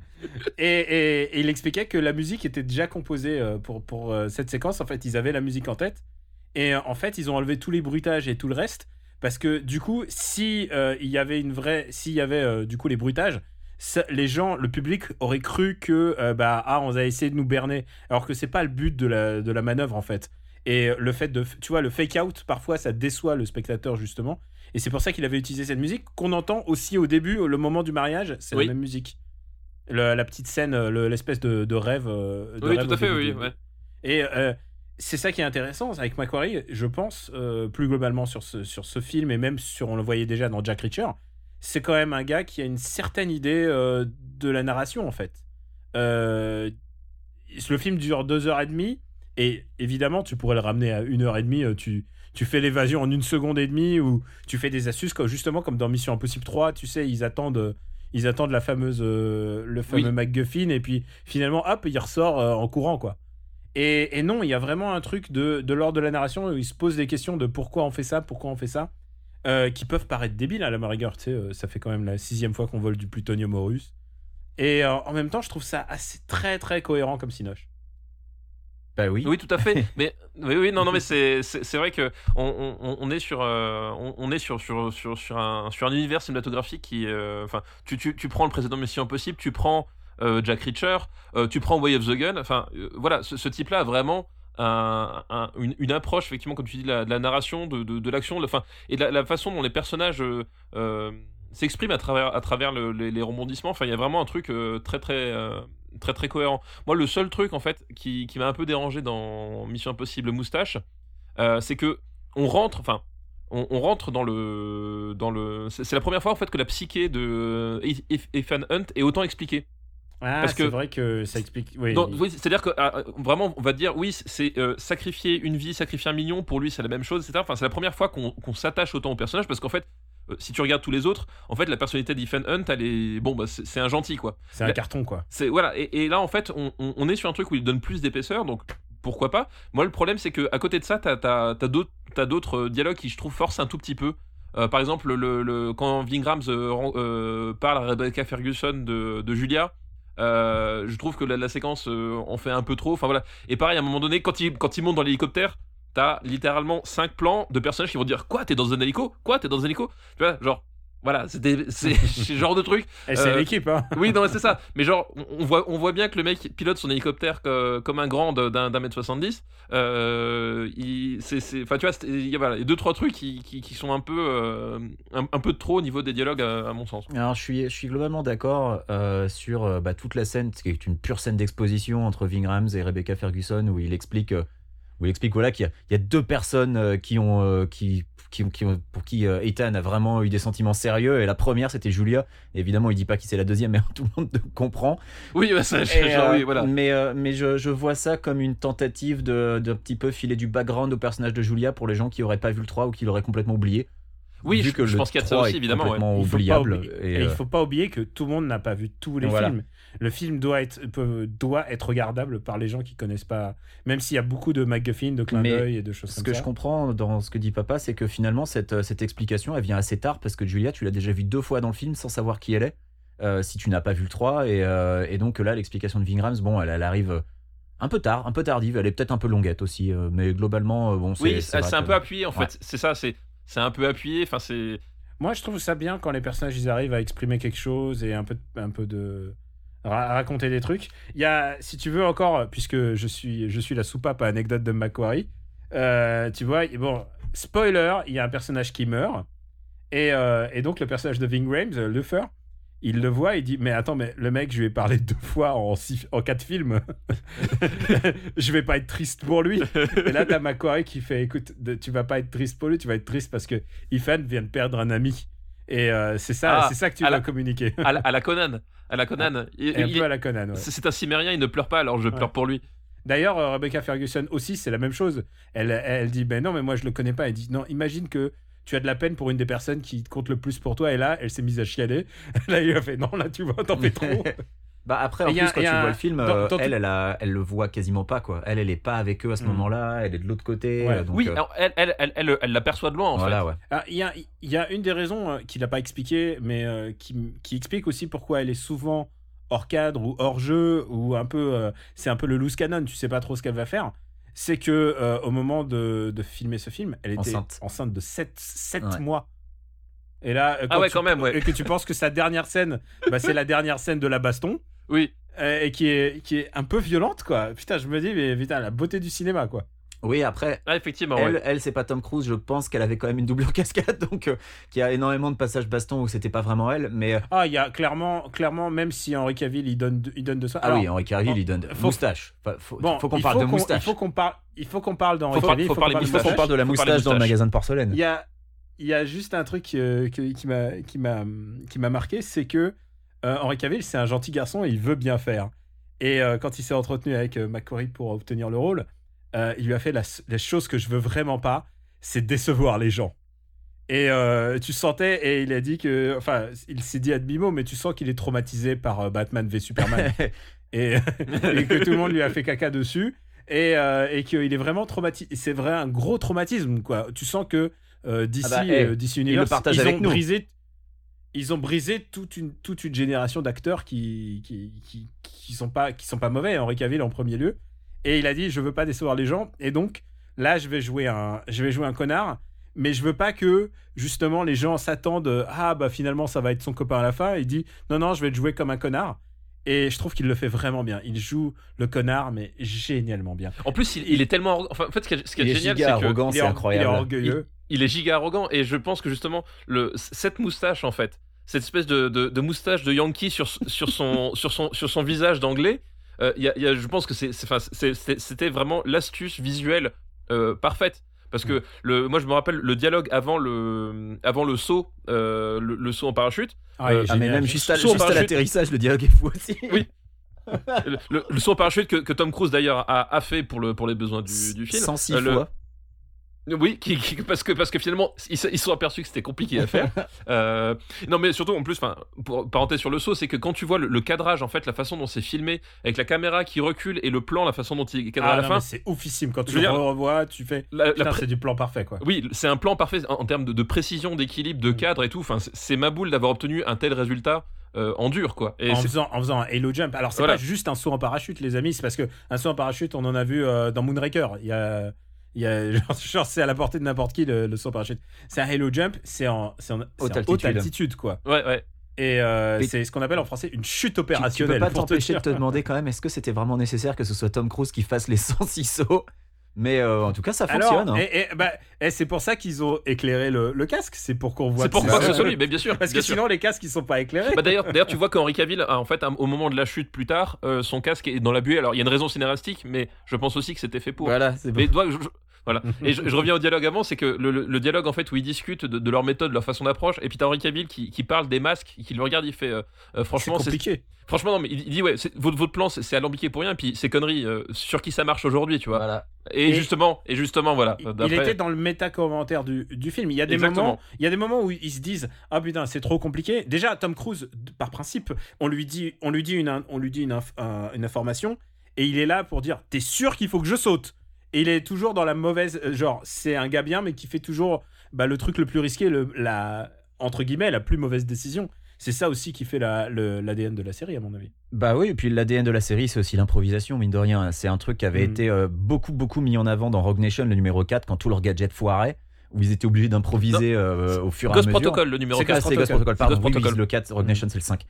et, et- et il expliquait que la musique était déjà composée pour, pour cette séquence. En fait, ils avaient la musique en tête. Et en fait, ils ont enlevé tous les bruitages et tout le reste. Parce que du coup, si euh, il y avait une vraie. S'il y avait euh, du coup les bruitages, ça- les gens, le public aurait cru que euh, bah ah on a essayé de nous berner, alors que c'est pas le but de la, de la manœuvre en fait. Et le fait de, tu vois, le fake out parfois ça déçoit le spectateur justement. Et c'est pour ça qu'il avait utilisé cette musique qu'on entend aussi au début, le moment du mariage, c'est Oui. la même musique. Le- la petite scène, euh, le- l'espèce de, de rêve. euh, de Oui, rêve tout à fait, oui. ouais. et c'est ça qui est intéressant avec Macquarie, je pense, euh, plus globalement sur ce, sur ce film, et même sur, on le voyait déjà dans Jack Reacher, c'est quand même un gars qui a une certaine idée euh, de la narration, en fait. Euh, le film dure deux heures et demie, et évidemment, tu pourrais le ramener à une heure et demie, tu, tu fais l'évasion en une seconde et demie, ou tu fais des astuces, comme, justement comme dans Mission Impossible 3, tu sais, ils attendent... Ils attendent la fameuse, euh, le fameux Oui. MacGuffin et puis finalement, hop, il ressort euh, en courant quoi. Et, et non, il y a vraiment un truc de, de l'ordre de la narration où il se pose des questions de pourquoi on fait ça, pourquoi on fait ça, euh, qui peuvent paraître débiles à la rigueur. Tu sais, euh, ça fait quand même la sixième fois qu'on vole du plutonium aux Russes. Et euh, en même temps, je trouve ça assez très très cohérent comme Sinoche. Bah oui. Oui, tout à fait. mais oui, oui, non, non, mais c'est vrai que on, on, on est sur euh, on, on est sur sur sur sur un sur un univers cinématographique qui euh, enfin tu, tu tu prends le précédent Mission Impossible, tu prends euh, Jack Reacher, euh, tu prends Way of the Gun. Enfin euh, voilà, ce, type-là a vraiment un, un- une, approche effectivement comme tu dis de la, narration, de, de, l'action, et de la, façon dont les personnages euh, euh, s'expriment à travers à travers le- les, rebondissements. Enfin il y a vraiment un truc euh, très très euh, très très cohérent. Moi, le seul truc en fait qui, qui m'a un peu dérangé dans Mission Impossible Moustache, euh, c'est que on rentre, enfin, on, on rentre dans le, dans le. C'est la première fois en fait que la psyché de Eth- Ethan Hunt est autant expliquée. Ah, Parce c'est que- vrai que ça explique. Oui, c'est-à-dire que ah, vraiment, on va dire, oui, c'est euh, sacrifier une vie, sacrifier un million, pour lui, c'est la même chose, etc. Enfin, c'est la première fois qu'on s'attache autant au personnage parce qu'en fait. euh, Si tu regardes tous les autres, en fait, la personnalité d'Ethan Hunt, elle est bon, bah, c'est c'est un gentil quoi. c'est un carton quoi. C'est voilà, et, et là en fait, on, on- on est sur un truc où il donne plus d'épaisseur, donc pourquoi pas. Moi, le problème, c'est que à côté de ça, t'as as, d'autres t'as d'autres euh, dialogues qui je trouve forcent un tout petit peu. Euh, par exemple, le, le- quand Vingrams euh, euh, parle à Rebecca Ferguson de, de Julia. Euh, je trouve que la, séquence euh, en fait un peu trop. Enfin voilà. Et pareil, à un moment donné, quand il, quand il monte dans l'hélicoptère, t'as littéralement 5 plans de personnages qui vont dire Quoi, t'es dans un hélico? Quoi, t'es dans un hélico Tu vois, genre, voilà, c'est des- c'est c'est le genre de truc. Et c'est Euh, l'équipe, hein. Oui, non, mais c'est ça. Mais genre, on- voit, on voit bien que le mec pilote son hélicoptère co- comme un grand d'un mètre 70. Euh, il, c'est, c'est- enfin, tu vois, il y a voilà, deux, trois trucs qui, qui, qui sont un peu, euh, un, un peu de trop au niveau des dialogues, à, à mon sens. Alors, je suis, je suis globalement d'accord euh, sur bah, toute la scène, qui est une pure scène d'exposition entre Vingrams et Rebecca Ferguson, où il explique, où il explique voilà, qu'il y, y a deux personnes qui ont, euh, qui, qui, qui ont- pour qui euh, Ethan a vraiment eu des sentiments sérieux. Et la première, c'était Julia. Évidemment, il dit pas qui c'est la deuxième, mais tout le monde comprend. Oui, bah, ça, Et, genre, oui, voilà. Mais, mais je, je vois ça comme une tentative de, petit peu filer du background au personnage de Julia pour les gens qui auraient pas vu le 3 ou qui l'auraient complètement oublié. Oui, Vu je, que je le pense qu'il y a de ça 3 aussi, est évidemment. ouais. Il faut pas oubliable. oublier- et, et il euh, faut pas oublier que tout le monde n'a pas vu tous les Voilà. films. Le film doit être, peut- doit être regardable par les gens qui connaissent pas. Même s'il y a beaucoup de MacGuffin, de Mais d'œil et de choses Ce comme que ça. je comprends dans ce que dit papa, c'est que finalement, cette, cette explication, elle vient assez tard parce que Julia, tu l'as déjà vue deux fois dans le film sans savoir qui elle est, euh, si tu n'as pas vu le 3. Et, euh, et donc là, l'explication de Vingrams, bon, elle, elle arrive un peu tard, un peu tardive, elle est peut-être un peu longuette aussi, euh, mais globalement, euh, bon, c'est. Oui, c'est, vrai un que- peu appuyé, en Ouais. fait. C'est ça, c'est, c'est un peu appuyé. Enfin, c'est. Moi, je trouve ça bien quand les personnages ils arrivent à exprimer quelque chose et un peu, de- un peu de raconter des trucs. Il y a, si tu veux encore, puisque je suis, je suis la soupape à anecdote de Macquarie. euh, tu vois, bon, spoiler, il y a un personnage qui meurt. Et, euh, et donc, le personnage de Ving Rhames, euh, Luther, il le voit, il dit Mais attends, mais le mec, je lui ai parlé deux fois en, six, en quatre films. je vais pas être triste pour lui. Et là, t'as Macquarie qui fait Écoute, tu vas pas être triste pour lui, tu vas être triste parce que Ethan vient de perdre un ami. Et euh, c'est ça, Ah, c'est ça que tu la- communiquer. à, la, à la Conan. À la Conan. Il- Et un il- peu à la Conan. ouais. c'est un cimérien, il ne pleure pas, alors je Ouais. pleure pour lui. D'ailleurs, euh, Rebecca Ferguson aussi, c'est la même chose. Elle, elle dit Ben non, mais moi je le connais pas. Elle dit Non, imagine que tu as de la peine pour une des personnes qui compte le plus pour toi. Et là, elle s'est mise à chialer. Là, il a fait Non, là, tu vois, t'en fais trop. Bah après, en Et y a- plus, quand tu vois le film, dans- euh, dans elle, tout- elle, a- elle le voit quasiment pas, quoi. Elle, elle est pas avec eux à ce Mm. moment-là, elle est de l'autre côté. Ouais. donc, oui, euh, elle, elle, elle, elle, elle l'aperçoit de loin, en voilà, fait. ouais. Il y, a, il y a une des raisons euh, qu'il n'a pas expliqué, mais euh, qui, qui explique aussi pourquoi elle est souvent hors cadre ou hors jeu, ou un peu. euh, c'est un peu le loose canon, tu sais pas trop ce qu'elle va faire. C'est que euh, au moment de, de filmer ce film, elle était Enceinte. enceinte de 7, Ouais. mois. Et là, euh, Ah ouais, tu- quand même, ouais. Et que tu penses que sa dernière scène, bah, c'est la dernière scène de la baston, Oui. euh, et qui est, qui est un peu violente, quoi. Putain, je me dis, mais putain, la beauté du cinéma, quoi. Oui, après, Ah, effectivement, elle, ouais. elle c'est pas Tom Cruise, je pense qu'elle avait quand même une doublure cascade, donc euh, qu'il y a énormément de passages baston où c'était pas vraiment elle, mais. euh, Ah, il y a clairement, clairement, même si Henri Cavill, il donne, de- il donne de ça. Ah Alors, oui, Henri Cavill, bon, il donne faut- moustache. Enfin, faut, Bon, faut qu'on il parle de moustache. Il faut qu'on parle, il faut qu'on parle d'Henri Cavill. faut il faut parler de moustache. parle de la moustache dans le magasin de porcelaine. Il y a, il y a juste un truc euh, que- qui m'a, qui m'a, qui m'a marqué, c'est que euh, Henri Cavill, c'est un gentil garçon et il veut bien faire. Et euh, quand il s'est entretenu avec euh, McQuarrie pour obtenir le rôle, il lui a fait la, la chose que je veux vraiment pas, c'est décevoir les gens. Et tu sentais, et il a dit que, enfin, il s'est dit à demi-mot, mais tu sens qu'il est traumatisé par Batman v Superman. et, et que tout le monde lui a fait caca dessus et, et qu'il est vraiment traumatisé. C'est vrai, un gros traumatisme, quoi. Tu sens que euh, d'ici, Ah bah, hey, euh, Universe, ils avec ont nous. brisé, ils ont brisé toute une toute une génération d'acteurs qui qui, qui qui sont pas qui sont pas mauvais. Henri Cavill en premier lieu. Et il a dit, je veux pas décevoir les gens. Et donc là, je vais jouer un, je vais jouer un connard. Mais je veux pas que justement les gens s'attendent. Ah bah finalement ça va être son copain à la fin. Il dit, non non, je vais te jouer comme un connard. Et je trouve qu'il le fait vraiment bien. Il joue le connard, mais génialement bien. En plus, il, il est tellement. Enfin, en fait, ce qui est, ce qui est Il est génial, giga c'est arrogant, il est, c'est incroyable. il est orgueilleux. il est giga arrogant et je pense que justement le cette moustache en fait cette espèce de, de, de moustache de Yankee sur, sur son sur son sur son visage d'anglais euh, il y a- y a- je pense que c'est c'était vraiment l'astuce visuelle euh, parfaite parce que le moi je me rappelle le dialogue avant le avant le saut euh, le, le saut en parachute Ah, est Euh, Ah, mais même juste à, juste à parachute. l'atterrissage, le dialogue est fou aussi. Oui. le, le- le saut en parachute que, que Tom Cruise d'ailleurs a, a fait pour le pour les besoins du, du film 106 Euh, le- fois. Oui, qui, qui- parce que parce que finalement ils se sont aperçus que c'était compliqué à faire. Euh, non, mais surtout en plus, enfin, pour parenthèse sur le saut, c'est que quand tu vois le, le cadrage, en fait, la façon dont c'est filmé, avec la caméra qui recule et le plan, la façon dont il est cadré Ah, à la non, fin, c'est oufissime. Quand tu le revois, tu fais. la- la c'est du plan parfait, quoi. oui, c'est un plan parfait en, en termes de, de précision, d'équilibre, de Mm. cadre et tout. Enfin, c'est- ma boule d'avoir obtenu un tel résultat euh, en dur, quoi. Et en c'est- faisant, en faisant un Halo Jump. Alors, c'est Voilà. pas juste un saut en parachute, les amis. C'est parce que un saut en parachute, on en a vu euh, dans Moonraker. Il y a. Il y a genre, genre, c'est à la portée de n'importe qui le, le saut en parachute. C'est un Halo Jump, c'est en, c'est en, c'est Haute en haute altitude. altitude, quoi. ouais, ouais. Et euh, c'est ce qu'on appelle en français une chute Tu, tu opérationnelle. peux pas te t'empêcher de te demander quand même, est-ce que c'était vraiment nécessaire que ce soit Tom Cruise qui fasse les 106 sauts? Mais euh, en tout cas, ça Alors, fonctionne. hein. et, et, bah, et c'est pour ça qu'ils ont éclairé le, le casque. C'est pour qu'on voit. C'est pour que ce soit lui, mais bien sûr. Parce que sûr. sinon, les casques, ils sont pas éclairés. Bah d'ailleurs, d'ailleurs, tu vois qu'Henri Cavill, a, en fait, au moment de la chute plus tard, euh, son casque est dans la buée. Alors, il y a une raison scénaristique, mais je pense aussi que c'était fait pour. Voilà, c'est bon. Mais je- voilà. Et je, je reviens au dialogue avant, c'est que le, dialogue en fait où ils discutent de, de leur méthode, de leur façon d'approche, et puis t'as Henri Cavill qui, qui parle des masques, qui le regarde, il fait euh, euh, franchement, c'est compliqué. franchement non mais il, il dit ouais, votre, votre plan c'est alambiqué pour rien, et puis c'est conneries euh, sur qui ça marche aujourd'hui, tu vois. Voilà. Et, Et- justement, et justement voilà. Il- était dans le méta-commentaire du, du film. Il y, a des Exactement. moments, il y a des moments où ils se disent Ah putain, c'est trop compliqué. Déjà, Tom Cruise, par principe, on lui dit, on lui dit, une, on lui dit une, inf- un- une information et il est là pour dire T'es sûr qu'il faut que je saute? Et il est toujours dans la mauvaise. euh, Genre, c'est un gars bien, mais qui fait toujours bah, le truc le plus risqué, le, la, entre guillemets, la plus mauvaise décision. C'est ça aussi qui fait la- le- l'ADN de la série, à mon avis. Bah oui, et puis l'ADN de la série, c'est aussi l'improvisation, mine de rien. C'est un truc qui avait Mm. été euh, beaucoup, beaucoup mis en avant dans Rogue Nation, le numéro 4, quand tous leurs gadgets foiraient, où ils étaient obligés d'improviser euh, au fur et à Ghost mesure. Protocol, le numéro C'est 4. Ah, c'est Ghost Protocol, pardon. Ghost Oui, oui, Protocol. le 4, Rogue. Nation, c'est le 5.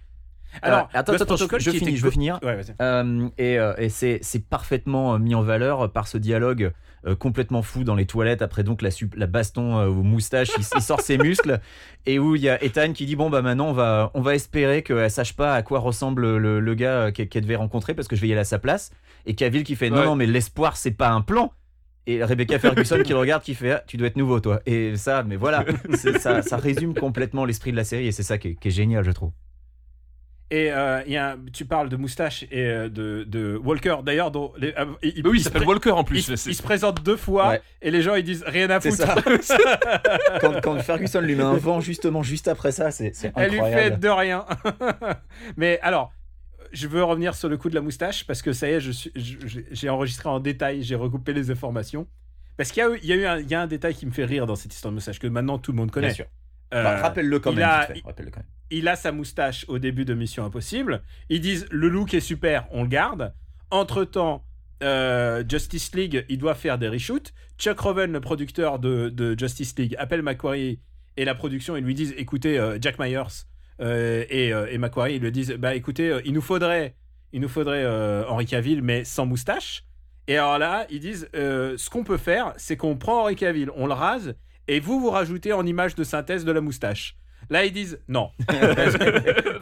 Alors, attends, attends, je finis, je veux finir. Ouais. Euh, et euh, et c'est parfaitement euh, mis en valeur par ce dialogue complètement fou dans les toilettes après donc la, la baston aux moustaches il, il sort ses muscles et où il y a Ethan qui dit bon bah maintenant on va on va espérer qu'elle sache pas à quoi ressemble le, le gars qu'elle devait rencontrer parce que je vais y aller à sa place et Cavill qui fait non Ouais. non mais l'espoir c'est pas un plan et Rebecca Ferguson qui le regarde qui fait ah, tu dois être nouveau toi et ça mais voilà ça, ça résume complètement l'esprit de la série et c'est ça qui est, qui est génial je trouve Et euh, il y a un- tu parles de moustache et euh, de, de Walker. D'ailleurs, dont les- euh, il, oui, il se s'appelle Walker en plus. il se présente deux fois Ouais. et les gens ils disent rien à foutre. ça. quand, quand Ferguson lui met un vent justement juste après ça, c'est c'est Elle lui fait incroyable. de rien. Mais alors, je veux revenir sur le coup de la moustache parce que ça y est, j'ai enregistré en détail, j'ai recoupé les informations. Parce qu'il y a, eu- il y a eu un, il y a un détail qui me fait rire dans cette histoire de moustache que maintenant tout le monde connaît. Bien sûr. Euh, Bah, Rappelle-le quand fait, rappelle-le quand même. il a sa moustache au début de Mission Impossible. Ils disent le look est super, on le garde. Entre temps, Justice League, il doit faire des reshoots. Chuck Roven, le producteur de, de Justice League, appelle Macquarie et la production. Ils lui disent écoutez, euh, Jack Myers euh, et, euh, et Macquarie, ils lui disent bah écoutez, euh, il nous faudrait, il nous faudrait euh, Henry Cavill, mais sans moustache. Et alors là, ils disent euh, ce qu'on peut faire, c'est qu'on prend Henry Cavill, on le rase, et vous, vous rajoutez en image de synthèse de la moustache. Là, ils disent non. Parce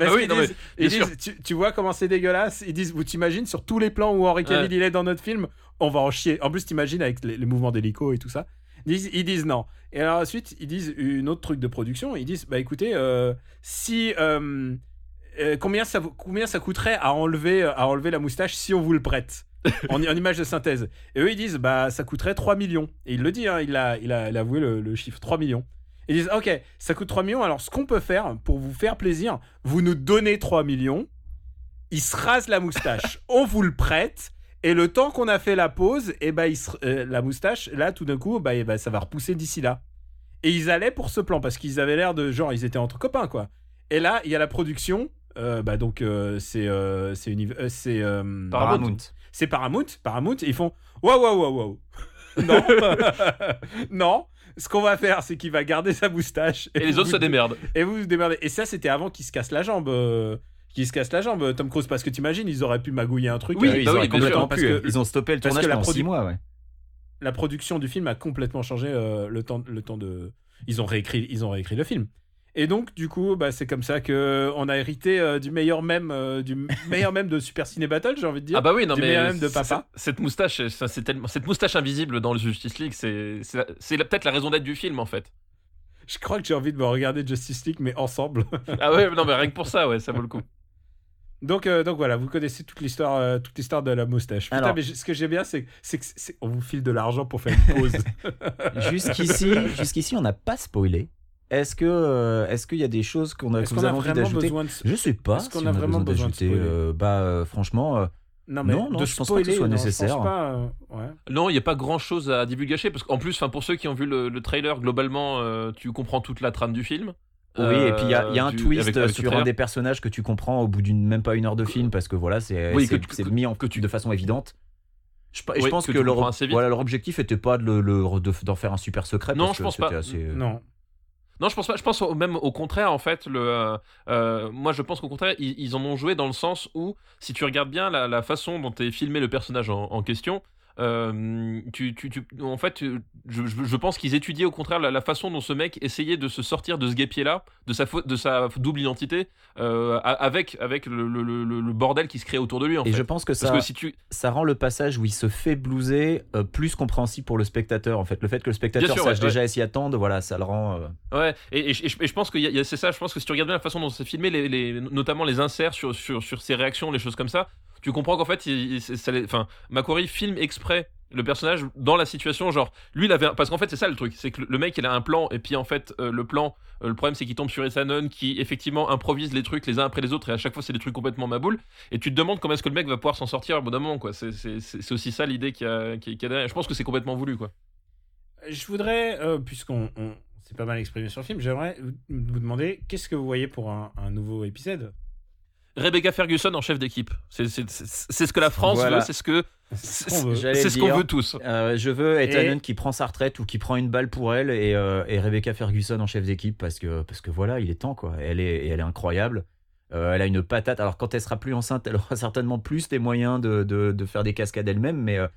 Ah oui, non, disent- ils disent, tu, tu vois comment c'est dégueulasse? Ils disent, vous t'imagines sur tous les plans où Henry Cavill Ouais. il est dans notre film, on va en chier. En plus, t'imagines avec les, les mouvements d'hélico et tout ça. Ils disent, ils disent non. Et alors ensuite, ils disent une autre truc de production. Ils disent, bah écoutez, euh, si euh, euh, combien ça combien ça coûterait à enlever à enlever la moustache si on vous le prête? En, en image de synthèse. Et eux ils disent, bah ça coûterait 3 millions. Et il le dit, hein, il a il a, il a avoué le, le chiffre 3 millions. Ils disent, ok, ça coûte 3 millions. Alors ce qu'on peut faire pour vous faire plaisir, vous nous donnez 3 millions il se rase la moustache, on vous le prête, et le temps qu'on a fait la pause, et ben il se- euh, la moustache, là tout d'un coup, bah, eh ben, ça va repousser d'ici là. Et ils allaient pour ce plan parce qu'ils avaient l'air de genre ils étaient entre copains quoi. Et là il y a la production, euh, bah donc euh, c'est euh, c'est euh, euh, Paramount. C'est Paramount, Paramount, et ils font waouh waouh waouh waouh. Non, non. Ce qu'on va faire, c'est qu'il va garder sa moustache Et les vous autres se démerdent. et vous vous démerdez. Et ça, c'était avant qu'il se casse la jambe. euh, qu'il se casse la jambe, Tom Cruise. Parce que t'imagines, ils auraient pu magouiller un truc. Oui, euh, ils bah auraient oui, bien complètement parce que- Ils ont stoppé le parce tournage que la pendant produ- 6 mois, ouais. la production du film a complètement changé euh, le, temps, le temps de. Ils ont réécrit, ils ont réécrit le film. Et donc, du coup, bah, c'est comme ça que on a hérité euh, du meilleur même, euh, du meilleur même de Super Ciné Battle, j'ai envie de dire. Ah bah oui, non du mais meilleur même de c'est- papa. cette moustache, ça, c'est tellement- cette moustache invisible dans le Justice League, c'est peut-être la raison d'être du film en fait. Je crois que j'ai envie de me regarder Justice League, mais ensemble. Ah ouais, non mais rien que pour ça, ouais, ça vaut le coup. donc, euh, donc voilà, vous connaissez toute l'histoire, euh, toute l'histoire de la moustache. Putain, Alors- mais ce que j'aime bien, c'est c'est que c'est- on vous file de l'argent pour faire une pause. Jusqu'ici, jusqu'ici, on n'a pas spoilé. Est-ce que, euh, est-ce qu'il y a des choses qu'on a, que vous qu'on a avez envie vraiment d'ajouter besoin de Je sais pas. Est-ce qu'on si a on vraiment besoin de d'ajouter. spoiler euh, Bah, euh, franchement, euh, Non, mais Non, non, de je pense pas que ce spoiler, soit non, je pense nécessaire. pas, euh, ouais. Non, il n'y a pas grand chose à divulgacher parce qu'en plus, enfin pour ceux qui ont vu le, le trailer, globalement, euh, tu comprends toute la trame du film. oui. et puis il y a, y a un du- twist avec- avec ce sur un des personnages que tu comprends au bout d'une même pas une heure de film parce que voilà, c'est Oui, c'est- que tu- c'est que- mis en, que tu- de façon évidente. Je, pense que leur, voilà, objectif était pas de le, le- de- d'en faire un super secret. Non, parce je que pense pas. assez, Non. Non, je pense pas. Je pense même au contraire, en fait. Le, euh, euh, moi, je pense qu'au contraire, ils, en ont joué dans le sens où, si tu regardes bien la, façon dont est filmé le personnage en question, euh, tu, tu, tu- en fait, je, pense qu'ils étudiaient au contraire la, la façon dont ce mec essayait de se sortir de ce guépier-là, de sa, faute- de sa double identité, euh, avec, avec le, le- le- le bordel qui se crée autour de lui. En Et fait. je pense que Parce ça, que si tu, ça rend le passage où il se fait blouser euh, plus compréhensible pour le spectateur. En fait, le fait que le spectateur sûr, sache ouais, déjà s'y attendre, voilà, ça le rend. euh, Ouais, et, et je- et je et je pense que c'est ça, je pense que si tu regardes bien la façon dont c'est filmé, les, les- notamment les inserts sur, sur, sur ses réactions, les choses comme ça, tu comprends qu'en fait, il, enfin, Macquarie filme exprès le personnage dans la situation, genre, lui, il avait, parce qu'en fait, c'est ça le truc, c'est que le- mec, il a un plan, et puis en fait, euh, le plan, euh, le problème, c'est qu'il tombe sur Ethanon, qui effectivement improvise les trucs les uns après les autres, et à chaque fois, c'est des trucs complètement maboules, et tu te demandes comment est-ce que le mec va pouvoir s'en sortir au bout moment, quoi. C'est- aussi ça l'idée qu'il y, a- derrière. Je pense que c'est complètement voulu, quoi. Je voudrais, euh, puisqu'on on, s'est pas mal exprimé sur le film, j'aimerais vous vous demander qu'est-ce que vous voyez pour un nouveau épisode? Rebecca Ferguson en chef d'équipe. C'est c'est- c'est- c'est ce que la France Voilà. veut, c'est ce que C'est ce qu'on veut. Tous. Euh, je veux Ethan Et- qui prend sa retraite ou qui prend une balle pour elle et, euh, et Rebecca Ferguson en chef d'équipe parce que, parce que voilà, il est temps quoi. Elle est, elle est incroyable. Euh, elle a une patate. Alors quand elle sera plus enceinte, elle aura certainement plus les moyens de, de, de faire des cascades elle-même. Mais, euh,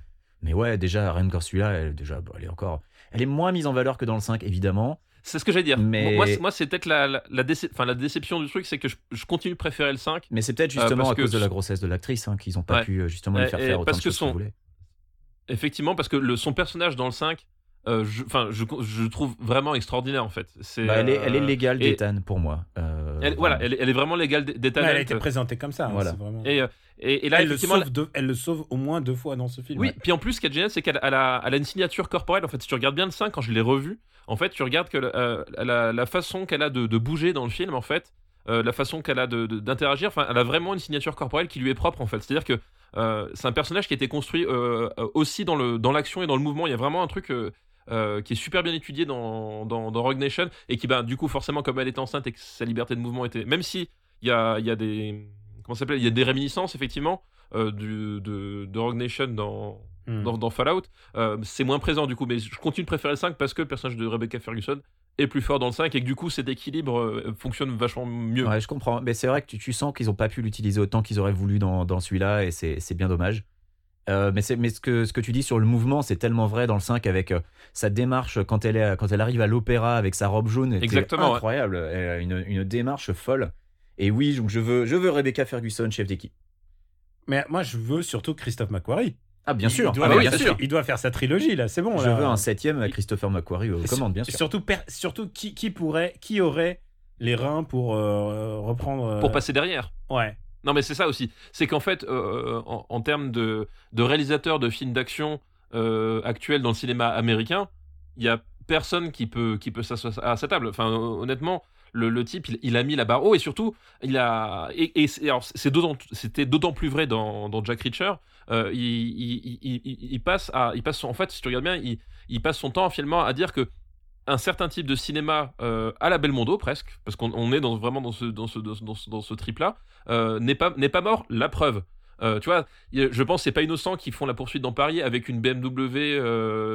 mais ouais, déjà, rien que celui-là, elle, déjà, bon, elle est encore. Elle est moins mise en valeur que dans le 5, évidemment. C'est ce que j'allais dire. Mais- Moi, c'est- moi c'est peut-être la, la, la décep- enfin, la déception du truc, c'est que je, je continue de préférer le 5. Mais c'est peut-être Euh, justement à que- cause de la grossesse de l'actrice hein, qu'ils n'ont pas Ouais. pu euh, justement lui faire et faire autant parce de que son-. Effectivement, parce que le, son personnage dans le 5, euh, je, trouve vraiment extraordinaire en fait. C'est, Bah, elle, est, elle est euh, légale et- d'Ethan pour moi. Euh, elle- voilà, elle, est- elle est vraiment légale d'Ethan. Ouais, elle a été présentée comme ça. hein, Voilà. c'est vraiment- Et, euh, et, et là, elle, le sauve deux- elle le sauve au moins deux fois dans ce film. Oui, ouais. puis en plus, ce qui est génial, c'est qu'elle elle a, elle a une signature corporelle. En fait, si tu regardes bien le 5, quand je l'ai revu, en fait, tu regardes que euh, la, la façon qu'elle a de, de bouger dans le film, en fait, euh, la façon qu'elle a de- de- d'interagir, enfin, elle a vraiment une signature corporelle qui lui est propre, en fait. C'est-à-dire que euh, c'est un personnage qui a été construit euh, aussi dans l'action et dans le mouvement. Il y a vraiment un truc. Euh, qui est super bien étudié dans, dans, dans Rogue Nation et qui, ben, du coup, forcément, comme elle était enceinte et que sa liberté de mouvement était. Même si il y a, y a des. Comment s'appelle Il y a des réminiscences, effectivement, euh, du, de, de Rogue Nation dans, Hmm. dans, dans Fallout. Euh, c'est moins présent du coup, mais je continue de préférer le 5 parce que le personnage de Rebecca Ferguson est plus fort dans le 5 et que du coup cet équilibre fonctionne vachement mieux. Ouais, je comprends. Mais c'est vrai que tu, tu sens qu'ils n'ont pas pu l'utiliser autant qu'ils auraient voulu dans, dans celui-là, et c'est c'est bien dommage. Euh, mais c'est- mais ce, que, ce que tu dis sur le mouvement, c'est tellement vrai dans le 5 avec euh, sa démarche quand elle, est, quand elle arrive à l'opéra avec sa robe jaune. c'est Exactement, ouais. incroyable. Elle a une, une démarche folle. Et oui, donc je veux, je veux Rebecca Ferguson, chef d'équipe. Mais moi, je veux surtout Christophe McQuarrie. Ah, bien Il sûr. doit Ah, bien sûr. Il doit faire sa trilogie, là. C'est bon. Je là. veux un septième à Christopher McQuarrie aux commandes, bien sûr. Surtout, per- surtout qui, qui pourrait, qui aurait les reins pour euh, reprendre. euh, Pour passer derrière. Ouais. Non mais c'est ça aussi. C'est qu'en fait, euh, en, en termes de, de réalisateurs de films d'action euh, actuels dans le cinéma américain, il y a personne qui peut, qui peut s'asseoir à sa table. Enfin, honnêtement, le, type, il, a mis la barre haut et surtout, il a. Et, et c'était d'autant plus vrai dans, Jack Reacher. Euh, il, passe à, il passe en fait, si tu regardes bien, il passe son temps finalement à dire que un certain type de cinéma euh, à la Belmondo presque, parce qu'on on est vraiment dans ce, dans ce, dans ce, dans ce, trip-là, euh, n'est pas, pas mort. La preuve. Euh, tu vois, je pense c'est pas innocent qu'ils font la poursuite dans Paris avec une BMW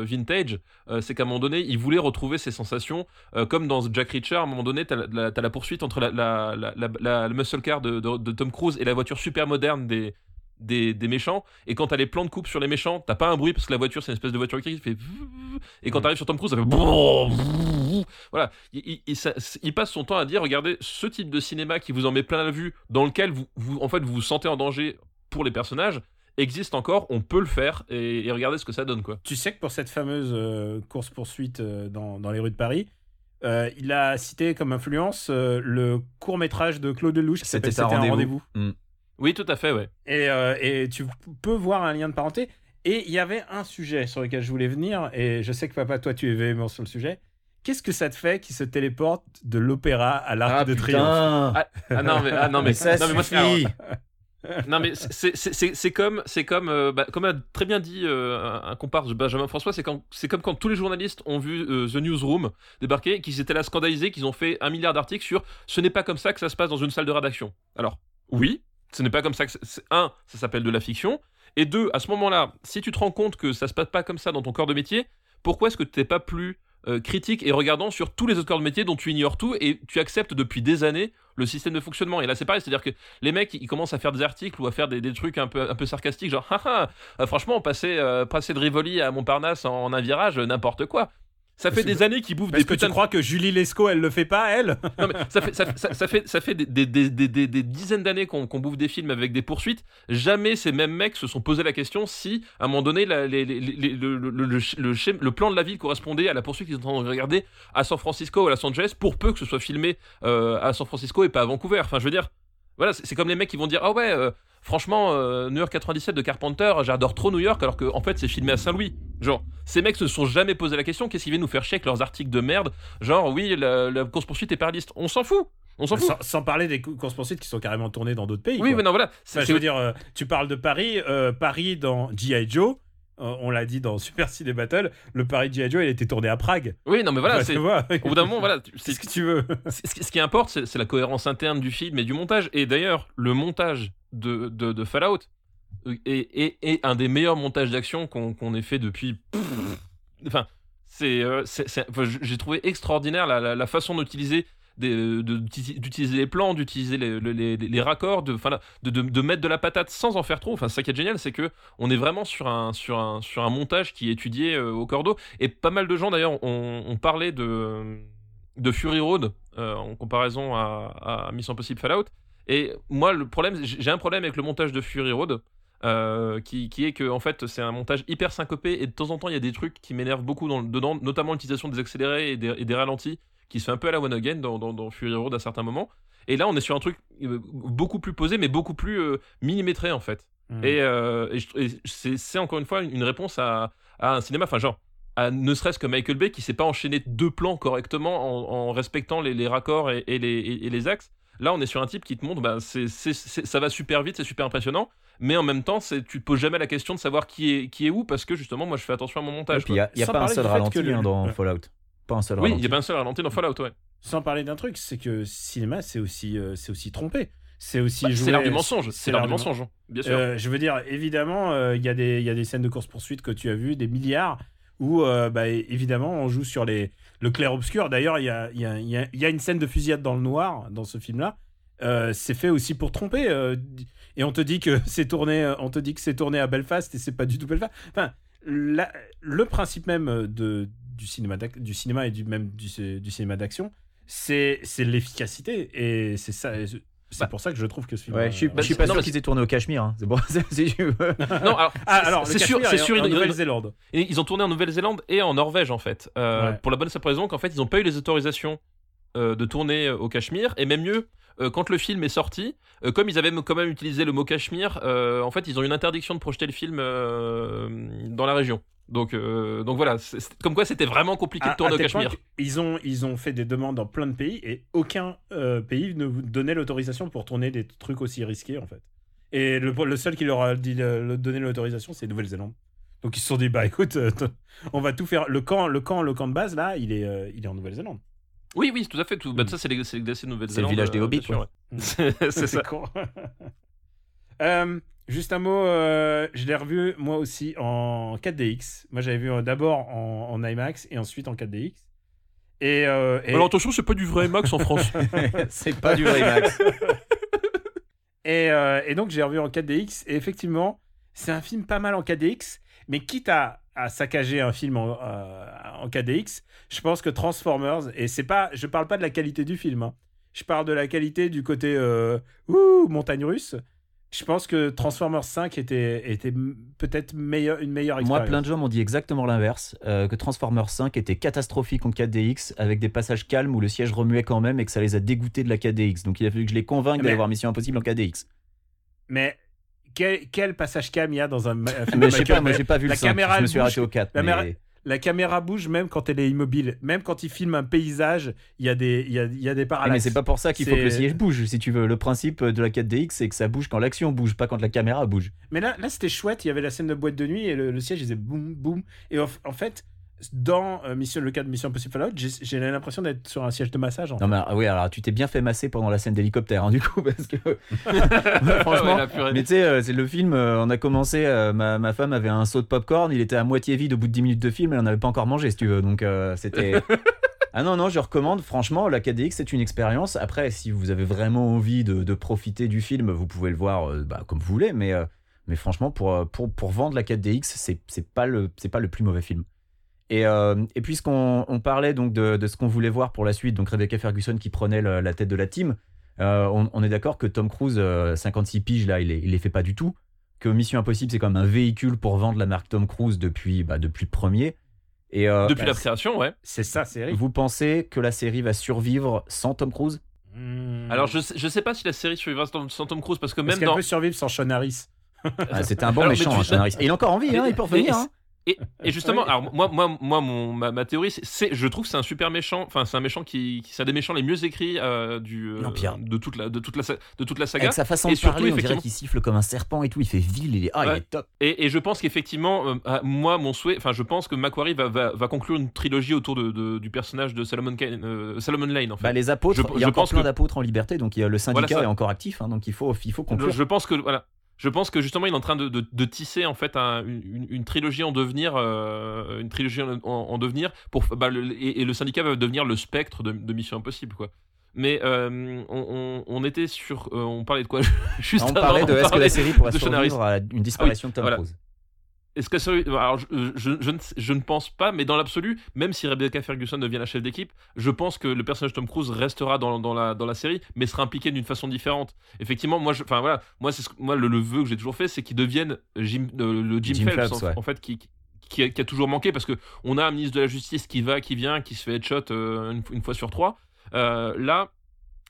vintage. C'est qu'à un moment donné, ils voulaient retrouver ces sensations, comme dans Jack Reacher. À un moment donné, t'as la, t'as la poursuite entre la, la, la, la, la- le muscle car de Tom Cruise et la voiture super moderne des, des, des méchants. Et quand t'as les plans de coupe sur les méchants, t'as pas un bruit parce que la voiture c'est une espèce de voiture électrique qui fait. Et quand t'arrives sur Tom Cruise, ça fait. Voilà, il, il- il- ça- il passe son temps à dire regardez ce type de cinéma qui vous en met plein la vue, dans lequel vous, vous en fait vous vous sentez en danger pour les personnages, existe encore, on peut le faire et, et regardez ce que ça donne quoi. Tu sais que pour cette fameuse course poursuite dans, dans les rues de Paris, euh, il a cité comme influence euh, le court métrage de Claude Lelouch qui C'était s'appelle un rendez-vous. rendez-vous. Oui, tout à fait, ouais. Et, euh, et tu peux voir un lien de parenté. Et il y avait un sujet sur lequel je voulais venir, et je sais que papa, toi, tu es véhément sur le sujet. Qu'est-ce que ça te fait qui se téléporte de l'opéra à l'Arc Ah de Triomphe putain Ah non mais ah, non mais, Mais ça non, mais moi, c'est- suffit alors, non mais c'est- c'est c'est- c'est comme c'est comme euh, bah, comme a très bien dit euh, un, un comparse de Benjamin François, c'est quand c'est comme quand tous les journalistes ont vu euh, The Newsroom débarquer, et qu'ils étaient là scandalisés, qu'ils ont fait un milliard d'articles sur ce n'est pas comme ça que ça se passe dans une salle de rédaction. Alors oui, ce n'est pas comme ça que un ça s'appelle de la fiction et deux à ce moment-là, si tu te rends compte que ça se passe pas comme ça dans ton corps de métier, pourquoi est-ce que tu n'es pas plus euh, critique et regardant sur tous les autres corps de métier dont tu ignores tout et tu acceptes depuis des années le système de fonctionnement? Et là, c'est pareil, c'est-à-dire que les mecs, ils commencent à faire des articles ou à faire des, trucs un peu, un peu sarcastiques, genre, haha, euh, franchement, passer, euh, passer de Rivoli à Montparnasse en, un virage, n'importe quoi. Ça fait des années qu'ils bouffent des tu putains de crois que Julie Lescaut, elle le fait pas, elle? Non, mais ça fait, ça, fait, ça fait des, dizaines d'années qu'on bouffe des films avec des poursuites. Jamais ces mêmes mecs se sont posé la question si, à un moment donné, le plan de la ville correspondait à la poursuite qu'ils sont en train de regarder à San Francisco ou à Los Angeles, pour peu que ce soit filmé euh, à San Francisco et pas à Vancouver. Enfin, je veux dire, voilà, c'est comme les mecs qui vont dire Ah ouais, euh, franchement, euh, New York 97 de Carpenter, j'adore trop New York, alors qu'en en fait, c'est filmé à Saint-Louis. Genre, ces mecs se sont jamais posé la question qu'est-ce qu'ils viennent nous faire chier avec leurs articles de merde? Genre, oui, la, la course-poursuite est paradiste. On s'en fout On s'en fout sans, sans parler des cou- courses-poursuites qui sont carrément tournées dans d'autres pays. Oui, quoi. mais non, voilà. Enfin, je veux dire, euh, tu parles de Paris, euh, Paris dans G.I. Joe, on l'a dit dans Super City Battle, le Paris G.I. Joe, il a été tourné à Prague. Oui, non, mais voilà. C'est Au bout d'un moment, voilà. c'est ce que tu veux. ce qui- importe, c'est la cohérence interne du film et du montage. Et d'ailleurs, le montage de, de, de Fallout est, est- est un des meilleurs montages d'action qu'on ait fait depuis. Enfin, c'est, euh, enfin, j'ai trouvé extraordinaire la, la- la façon d'utiliser d'utiliser les plans, d'utiliser les, raccords, de, mettre de la patate sans en faire trop. Enfin, ça qui est génial, c'est que on est vraiment sur un, montage qui est étudié euh, au cordeau. Et pas mal de gens d'ailleurs ont, parlé de, Fury Road euh, en comparaison à, à Mission Impossible Fallout. Et moi, le problème, j'ai un problème avec le montage de Fury Road. euh, qui, est que en fait c'est un montage hyper syncopé et de temps en temps il y a des trucs qui m'énervent beaucoup dans, dedans, notamment l'utilisation des accélérés et des ralentis qui se fait un peu à la one again dans, dans, dans Fury Road à certains moments. Et là on est sur un truc euh, beaucoup plus posé mais beaucoup plus euh, millimétré en fait. Mm. Et, euh, et je- et c'est encore une fois une réponse à, à un cinéma, enfin genre, à ne serait-ce que Michael Bay qui sait pas enchaîner deux plans correctement en, en respectant les, les raccords et, et les, et- et les axes. Là, on est sur un type qui te montre, bah, ça va super vite, c'est super impressionnant, mais en même temps, tu te poses jamais la question de savoir qui est, qui est où parce que justement, moi, je fais attention à mon Et montage. puis il n'y a, y a Sans pas un seul ralenti que le- hein, dans Ouais. Fallout. Pas un seul quoi. Oui, il ralenti. n'y a pas un seul ralenti dans Fallout, ouais. Sans parler d'un truc, c'est que cinéma, c'est aussi, euh, c'est aussi trompé. C'est aussi Bah, jouer- c'est l'art du mensonge, c'est l'art du mensonge, bien sûr. Euh, je veux dire, évidemment, euh, il y, a des- il y a des scènes de course-poursuite que tu as vues, des milliards, où, euh, bah, évidemment, on joue sur les, le clair-obscur. D'ailleurs, il y a, il y, a, il y a- y a une scène de fusillade dans le noir dans ce film-là. Euh, c'est fait aussi pour tromper. euh, et on te dit que c'est tourné, euh, on te dit que c'est tourné à Belfast et c'est pas du tout Belfast. Enfin, la- le principe même de, du, cinéma du cinéma et du, même du, du cinéma d'action, c'est c'est l'efficacité. Et c'est ça. C'est Bah, pour ça que je trouve que ce film. Ouais, je suis, euh, je suis pas non, sûr qu'ils aient tourné au Cachemire. hein. C'est bon, si tu veux. Non, alors, Ah, alors, c'est sûr, c'est est sûr, en, en ils- Nouvelle-Zélande. Et ils ont tourné en Nouvelle-Zélande et en Norvège en fait. Euh, Ouais. Pour la bonne simple raison qu'en fait ils n'ont pas eu les autorisations euh, de tourner au Cachemire et même mieux. euh, quand le film est sorti, euh, comme ils avaient quand même utilisé le mot Cachemire, euh, en fait ils ont eu une interdiction de projeter le film euh, dans la région. Donc, euh, donc voilà, c'est- c'est- comme quoi c'était vraiment compliqué À- de tourner au Cachemire. qu'ils ont, ils ont fait des demandes dans plein de pays et aucun euh, pays ne vous donnait l'autorisation pour tourner des trucs aussi risqués en fait. Et le, le seul qui leur a dit le, donné l'autorisation, c'est Nouvelle-Zélande. Donc ils se sont dit bah écoute, euh, t- on va tout faire. Le camp, le camp, le camp de base là, il est, euh, il est en Nouvelle-Zélande. Oui, oui, tout à fait. Tout, bah, Mm. ça c'est les, c'est les glaciers de C'est Nouvelle-Zélande. le village des Hobbits, ouais. C'est ça. juste un mot, euh, je l'ai revu moi aussi en 4DX. Moi j'avais vu euh, d'abord en, en IMAX et ensuite en 4DX. Et, euh, et- Alors attention, c'est pas du vrai Max en France. c'est pas du vrai Max. Et, euh, et donc j'ai revu en 4DX et effectivement c'est un film pas mal en 4DX mais quitte à, à saccager un film en, euh, en 4DX je pense que Transformers et c'est pas je parle pas de la qualité du film hein. je parle de la qualité du côté euh, ouh, montagne russe je pense que Transformers 5 était, était peut-être meilleur, une meilleure Moi, expérience plein de gens m'ont dit exactement l'inverse, euh, que Transformers 5 était catastrophique en 4DX, avec des passages calmes où le siège remuait quand même et que ça les a dégoûtés de la 4DX. Donc il a fallu que je les convainque d'aller voir Mission Impossible en 4DX. mais quel, quel passage calme il y a dans un, film Mais je sais pas, moi j'ai pas vu La le 5, caméra, je me suis arrêté au 4. La mais- La caméra bouge même quand elle est immobile. Même quand il filme un paysage, il y a des, il y a, il y a des Ah, parallaxes. mais c'est pas pour ça qu'il faut que le siège bouge, si tu veux. Le principe de la 4DX, c'est que ça bouge quand l'action bouge, pas quand la caméra bouge. Mais là, là c'était chouette. Il y avait la scène de boîte de nuit et le, le siège il faisait boum, boum. Et en, en fait, dans euh, Mission, le cas de Mission Impossible Fallout, j'ai j'ai l'impression d'être sur un siège de massage. en fait. Non mais ah oui, alors tu t'es bien fait masser pendant la scène d'hélicoptère, hein, du coup, parce que Ouais, franchement, la purée. Mais tu sais, euh, c'est le film, euh, on a commencé, euh, ma, ma femme avait un seau de popcorn, il était à moitié vide au bout de 10 minutes de film, elle en avait pas encore mangé, si tu veux. Donc euh, c'était. ah non, non, je recommande, franchement, la 4DX, c'est une expérience. Après, si vous avez vraiment envie de, de profiter du film, vous pouvez le voir euh, bah, comme vous voulez, mais, euh, mais franchement, pour, pour, pour vendre la 4DX, c'est c'est pas, le- c'est pas le plus mauvais film. Et, euh, et puisqu'on on parlait donc de, de ce qu'on voulait voir pour la suite, donc Rebecca Ferguson qui prenait le- la tête de la team, euh, on, on est d'accord que Tom Cruise, euh, 56 piges, là, il les, il les fait pas du tout. Que Mission Impossible, c'est quand même un véhicule pour vendre la marque Tom Cruise depuis, bah, depuis le premier. Et euh, Depuis bah, la création, ouais. C'est ça, Eric. vous pensez que la série va survivre sans Tom Cruise? Hmm. Alors je sais, je sais pas si la série survivra sans, sans Tom Cruise parce que Est-ce même qu'elle dans peut survivre sans Sean Harris Ah, C'était un bon Alors, méchant, tu- hein, Sean Harris. Et il est encore en vie, hein, il peut revenir. Hein. Et, et justement, Oui. alors moi, moi, moi, mon, ma, ma théorie, c'est- je trouve que c'est un super méchant. Enfin, c'est un méchant qui, qui c'est un des méchants les mieux écrits euh, du euh, de toute la, de toute la, de toute la saga. Avec sa façon Et de surtout, parler, on dirait qu'il siffle comme un serpent et tout. Il fait vil, il est, ah, il est top. Et, et je pense qu'effectivement, euh, moi, mon souhait, enfin, je pense que Macquarie va, va, va conclure une trilogie autour de, de- du personnage de Salomon, Kane- Salomon Lane, en fait. Bah, les apôtres, Je- il y a je encore pense plein que- d'apôtres en liberté, donc le syndicat Voilà est encore actif, hein, donc il faut, il faut je, conclure. je pense que voilà. Je pense que justement il est en train de, de- de tisser en fait un- une, une trilogie en devenir, euh, une trilogie en, en- en devenir pour bah, le- et, et le syndicat va devenir le spectre de, de Mission Impossible quoi. Mais euh, on, on- on était sur. euh, on parlait de quoi? Juste On avant, parlait de est-ce que la série pourrait survivre à une disparition de Tom voilà. Cruise? Est-ce que ça- alors, je, je, je ne, je ne pense pas, mais dans l'absolu, même si Rebecca Ferguson devient la chef d'équipe, je pense que le personnage de Tom Cruise restera dans, dans, la, dans la série, mais sera impliqué d'une façon différente. Effectivement, moi, je, enfin voilà, moi, c'est ce moi le, le vœu que j'ai toujours fait, c'est qu'il devienne Jim, euh, le Jim, Jim Phelps, Phelps, en, ouais. en fait, qui, qui, a, qui a toujours manqué parce que on a un ministre de la Justice qui va, qui vient, qui se fait headshot euh, une, une fois sur trois. Euh, là.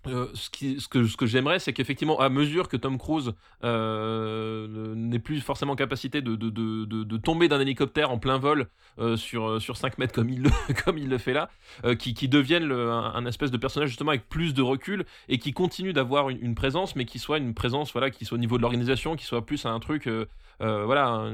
Euh, ce, que, ce que j'aimerais, c'est qu'effectivement, à mesure que Tom Cruise euh, n'est plus forcément en capacité de, de, de, de, tomber d'un hélicoptère en plein vol euh, sur, sur 5 mètres comme il le, comme il le fait là, euh, qui, qui devienne un, espèce de personnage justement avec plus de recul et qui continue d'avoir une, présence, mais qui soit une présence voilà, qui soit au niveau de l'organisation, qui soit plus un truc. euh, euh, voilà,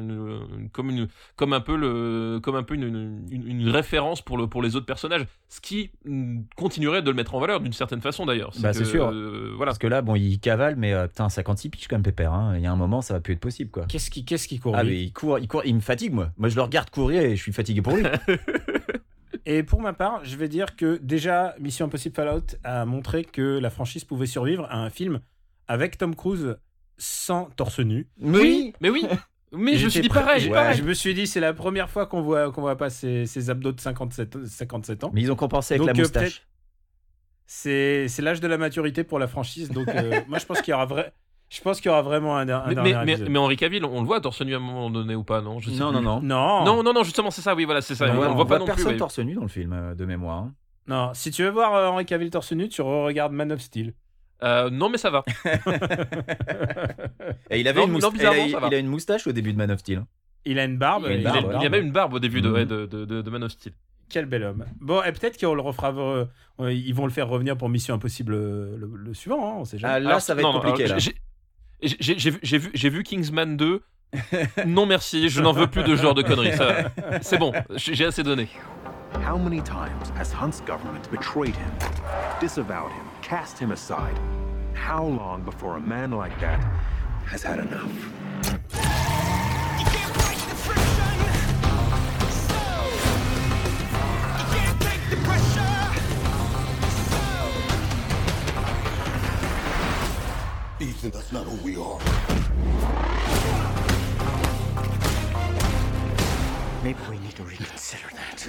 comme, une, comme un peu, le, comme un peu une, une, une référence pour, le, pour les autres personnages, ce qui mm, continuerait de le mettre en valeur d'une certaine façon d'ailleurs. Bah, c'est sûr. euh, voilà. Parce que là, bon, il cavale, mais euh, putain, 56 piges quand même, Pépère. hein. Il y a un moment, ça va plus être possible, quoi. Qu'est-ce qui, qu'est-ce qui court Ah, mais il court, il court, il me fatigue, moi. Moi, je le regarde courir et je suis fatigué pour lui. Et pour ma part, je vais dire que déjà, Mission Impossible Fallout a montré que la franchise pouvait survivre à un film avec Tom Cruise sans torse nu. oui Mais oui, mais je me suis dit pareil. Je me suis dit, c'est la première fois qu'on voit, qu'on voit pas ses, ses abdos de 57, 57 ans. Mais ils ont compensé avec Donc, la euh, moustache. C'est, c'est l'âge de la maturité pour la franchise. Donc, euh, moi, je pense qu'il y aura vrai. Je pense qu'il y aura vraiment un, un Mais, dernier mais, mais, mais Henri Cavill, on le voit torse nu à un moment donné ou pas Non, je sais Non, non, non. Non, Non, non, non, justement, c'est ça, oui, voilà, c'est ça. on, on, voit- le on voit pas voit non plus. personne torse nu dans le film, euh, de mémoire. hein. non. Si tu veux voir euh, Henry Cavill torse nu, tu regardes Man of Steel. Euh, non, mais ça va. Et il avait Non, une, non, moustache, bizarrement, il, ça a, va. il a une moustache au début de Man of Steel. Il a une barbe. Il a une Il, a- barbe, il y avait une barbe au début de, ouais, de, de, de- de Man of Steel. Quel bel homme. Bon, et peut-être qu'on le refera. euh, euh, ils vont le faire revenir pour Mission Impossible euh, le, le suivant, hein, on sait jamais. Ah, là, Alors, ça va être non, compliqué. j'ai- vu, vu, Kingsman 2. non merci, je n'en veux plus de ce genre de conneries. C'est bon, j'ai j'ai assez donné. How many times has Hunt's government betrayed him, disavowed him, cast him aside? How long before a man like that has had enough? Ethan, that's not who we are. Maybe we need to reconsider that.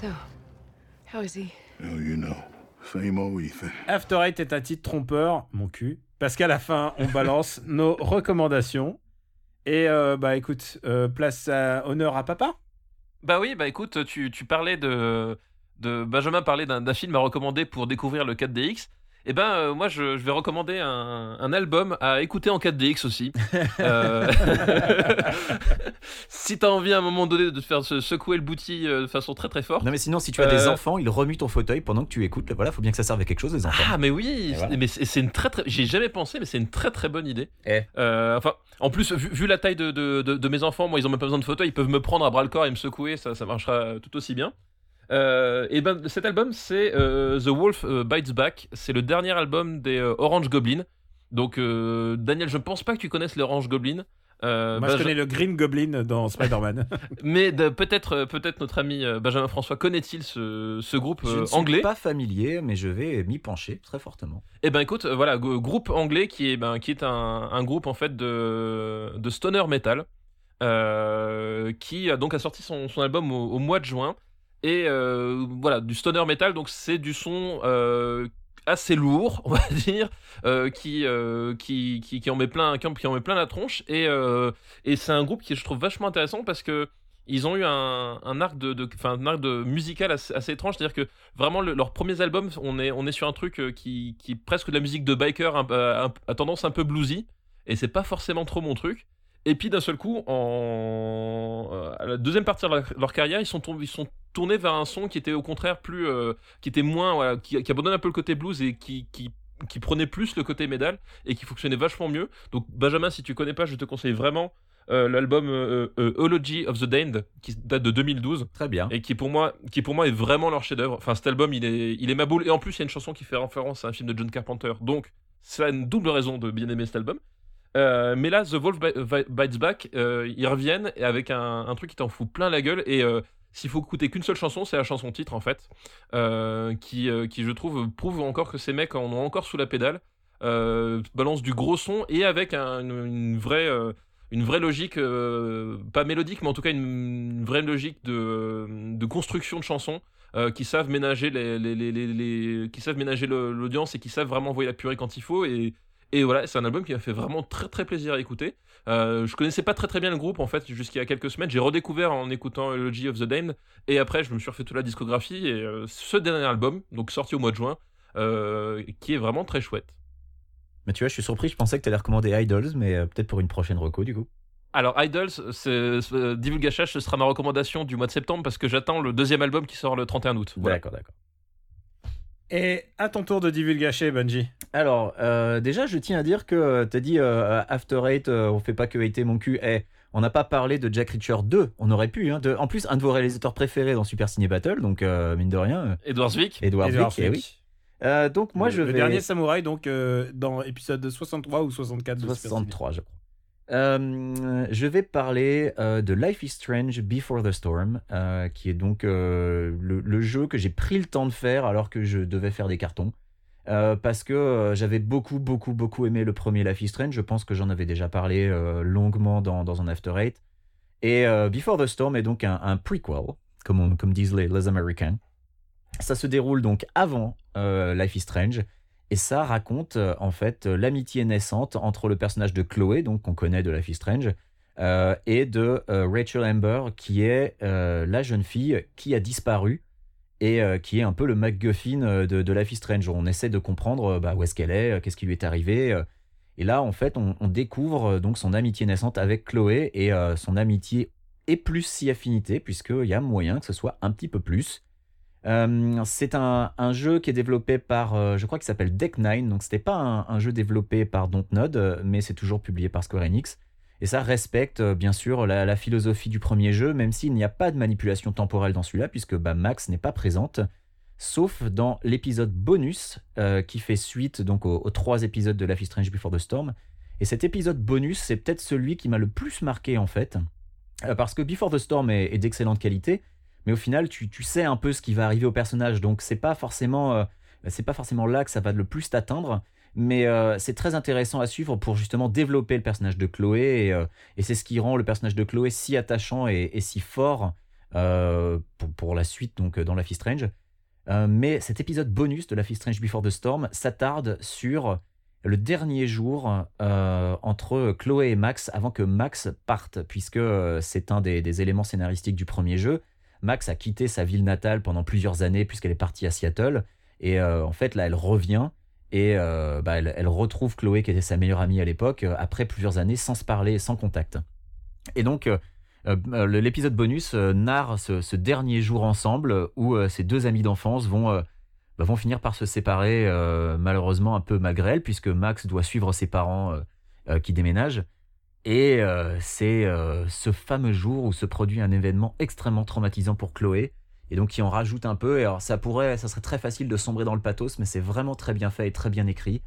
So, how is he? Hell, you know. Same old Ethan. After Eight est un titre trompeur, mon cul, parce qu'à la fin, on balance nos recommandations. Et euh, bah écoute, euh, place à honneur à papa. Bah oui, bah écoute, tu, parlais de, de Benjamin parlait d'un d'un film à recommander pour découvrir le 4DX. Et ben euh, moi je, je vais recommander un, un album à écouter en 4DX aussi. Euh, si t'as envie à un moment donné de te faire se- secouer le bouti euh, de façon très très forte. Non, mais sinon, si tu as des Euh, enfants, ils remuent ton fauteuil pendant que tu écoutes. Voilà, faut bien que ça serve à quelque chose, les enfants. Ah mais oui, voilà. mais c'est c'est une très très, j'ai jamais pensé, mais c'est une très très bonne idée. Eh. Enfin, en plus vu, vu la taille de, de, de- de mes enfants, moi ils ont même pas besoin de fauteuil, ils peuvent me prendre à bras le corps et me secouer, ça, ça marchera tout aussi bien. Euh, et ben cet album c'est euh, The Wolf euh, Bites Back, c'est le dernier album des euh, Orange Goblin. Donc euh, Daniel, je pense pas que tu connaisses les Orange Goblin. Euh, Moi, je connais le Green Goblin dans Spider-Man. Mais peut-être peut-être notre ami Benjamin François connaît-il ce, ce groupe Je ne suis anglais pas familier, mais je vais m'y pencher très fortement. Eh ben écoute, voilà, groupe anglais qui est, ben, qui est un, un groupe en fait de, de stoner metal, euh, qui a donc a sorti son, son album au, au mois de juin. Et euh, voilà, du stoner metal, donc c'est du son euh, assez lourd, on va dire, euh, qui, qui, qui, qui en met plein, qui en, qui en met plein la tronche. Et, et c'est un groupe qui je trouve vachement intéressant parce que ils ont eu un, arc de, de, un arc de musical assez, étrange, c'est-à-dire que vraiment le- leurs premiers albums, on est, on est sur un truc qui, qui est presque de la musique de biker, un- à tendance un peu bluesy, et c'est pas forcément trop mon truc. Et puis d'un seul coup, en euh, à la deuxième partie de leur, leur carrière, ils sont, tombés- ils sont tournés vers un son qui était au contraire plus, euh, qui était moins, voilà, qui, qui abandonne un peu le côté blues et qui, qui qui prenait plus le côté métal et qui fonctionnait vachement mieux. Donc Benjamin, si tu connais pas, je te conseille vraiment euh, l'album euh, euh, Eulogy of the Damned qui date de 2012 Très bien. et qui pour moi qui pour moi est vraiment leur chef-d'œuvre. Enfin cet album, il est il est ma boule et en plus il y a une chanson qui fait référence à un film de John Carpenter. Donc ça a une double raison de bien aimer cet album. Euh, mais là, The Wolf Bites Back, euh, ils reviennent avec un, truc qui t'en fout plein la gueule. Et euh, s'il faut écouter qu'une seule chanson, c'est la chanson titre en fait, qui, qui je trouve prouve encore que ces mecs en ont encore sous la pédale, balance du gros son et avec un- une, vraie, une vraie logique, pas mélodique, mais en tout cas une, vraie logique de, construction de chansons. qui savent ménager les, les, les, qui l'audience et qui savent vraiment envoyer la purée quand il faut et voilà, c'est un album qui m'a fait vraiment très très plaisir à écouter. Euh, je connaissais pas très très bien le groupe en fait jusqu'il y a quelques semaines. J'ai redécouvert en écoutant Eulogy of the Damned et après je me suis refait toute la discographie et euh, ce dernier album, donc sorti au mois de juin, euh, qui est vraiment très chouette. Mais tu vois, je suis surpris, je pensais que tu allais recommander Idols, mais peut-être pour une prochaine reco du coup. Alors Idols, c'est c'est- Divulgachage, ce sera ma recommandation du mois de septembre parce que j'attends le deuxième album qui sort le 31 août. Voilà. D'accord, d'accord. Et à ton tour de divulgacher, Bungie. Alors, euh, déjà, je tiens à dire que tu as dit euh, After Eight, euh, on fait pas que hater mon cul. Eh, on n'a pas parlé de Jack Reacher 2, on aurait pu. Hein, de... En plus, un de vos réalisateurs préférés dans Super Ciné Battle, donc euh, mine de rien, euh, Edward Zwick. Edward Edward Zwick, eh oui. Euh, donc moi, le, je le vais... dernier samouraï, donc euh, dans épisode 63 ou 64 de Super Ciné. 63, je crois. Euh, je vais parler euh, de Life is Strange Before the Storm, euh, qui est donc le, jeu que j'ai pris le temps de faire alors que je devais faire des cartons. Parce que j'avais beaucoup, beaucoup, beaucoup aimé le premier Life is Strange. Je pense que j'en avais déjà parlé longuement dans, dans un After Eight. Et Before the Storm est donc un, prequel, comme, comme disent les, les Américains. Ça se déroule donc avant Life is Strange. Et ça raconte euh, en fait euh, l'amitié naissante entre le personnage de Chloé, donc qu'on connaît de Life is Strange, euh, et de Rachel Amber, qui est la jeune fille qui a disparu et qui est un peu le MacGuffin de, de Life Strange. On essaie de comprendre bah, où est-ce qu'elle est, qu'est-ce qui lui est arrivé. et là, en fait, on, découvre donc son amitié naissante avec Chloé et son amitié est plus si affinité, puisqu'il y a moyen que ce soit un petit peu plus. Euh, c'est un, jeu qui est développé par, euh, je crois qu'il s'appelle Deck Nine, donc c'était pas un, jeu développé par Dontnod, euh, mais c'est toujours publié par Square Enix. Et ça respecte bien sûr la, philosophie du premier jeu, même s'il n'y a pas de manipulation temporelle dans celui-là, puisque bah, Max n'est pas présente, sauf dans l'épisode bonus qui fait suite donc aux, trois épisodes de Life is Strange Before the Storm. Et cet épisode bonus, c'est peut-être celui qui m'a le plus marqué en fait, parce que Before the Storm est d'excellente qualité, mais au final, tu, tu sais un peu ce qui va arriver au personnage, donc c'est pas forcément, euh, c'est pas forcément là que ça va le plus t'atteindre. Mais euh, c'est très intéressant à suivre pour justement développer le personnage de Chloé et, euh, c'est ce qui rend le personnage de Chloé si attachant et, si fort pour, pour la suite donc dans Life is Strange. Mais cet épisode bonus de Life is Strange Before the Storm s'attarde sur le dernier jour entre Chloé et Max avant que Max parte, puisque c'est un des éléments scénaristiques du premier jeu. Max a quitté sa ville natale pendant plusieurs années puisqu'elle est partie à Seattle. Et euh, en fait, là, elle revient et euh, bah, elle, retrouve Chloé, qui était sa meilleure amie à l'époque, euh, après plusieurs années sans se parler, sans contact. Et donc, l'épisode bonus narre ce, dernier jour ensemble où ces deux amis d'enfance vont, bah, vont finir par se séparer, malheureusement un peu malgré elle, puisque Max doit suivre ses parents qui déménagent. Et euh, c'est euh, ce fameux jour où se produit un événement extrêmement traumatisant pour Chloé, et donc qui en rajoute un peu. Et alors ça pourrait, ça serait très facile de sombrer dans le pathos, mais c'est vraiment très bien fait et très bien écrit.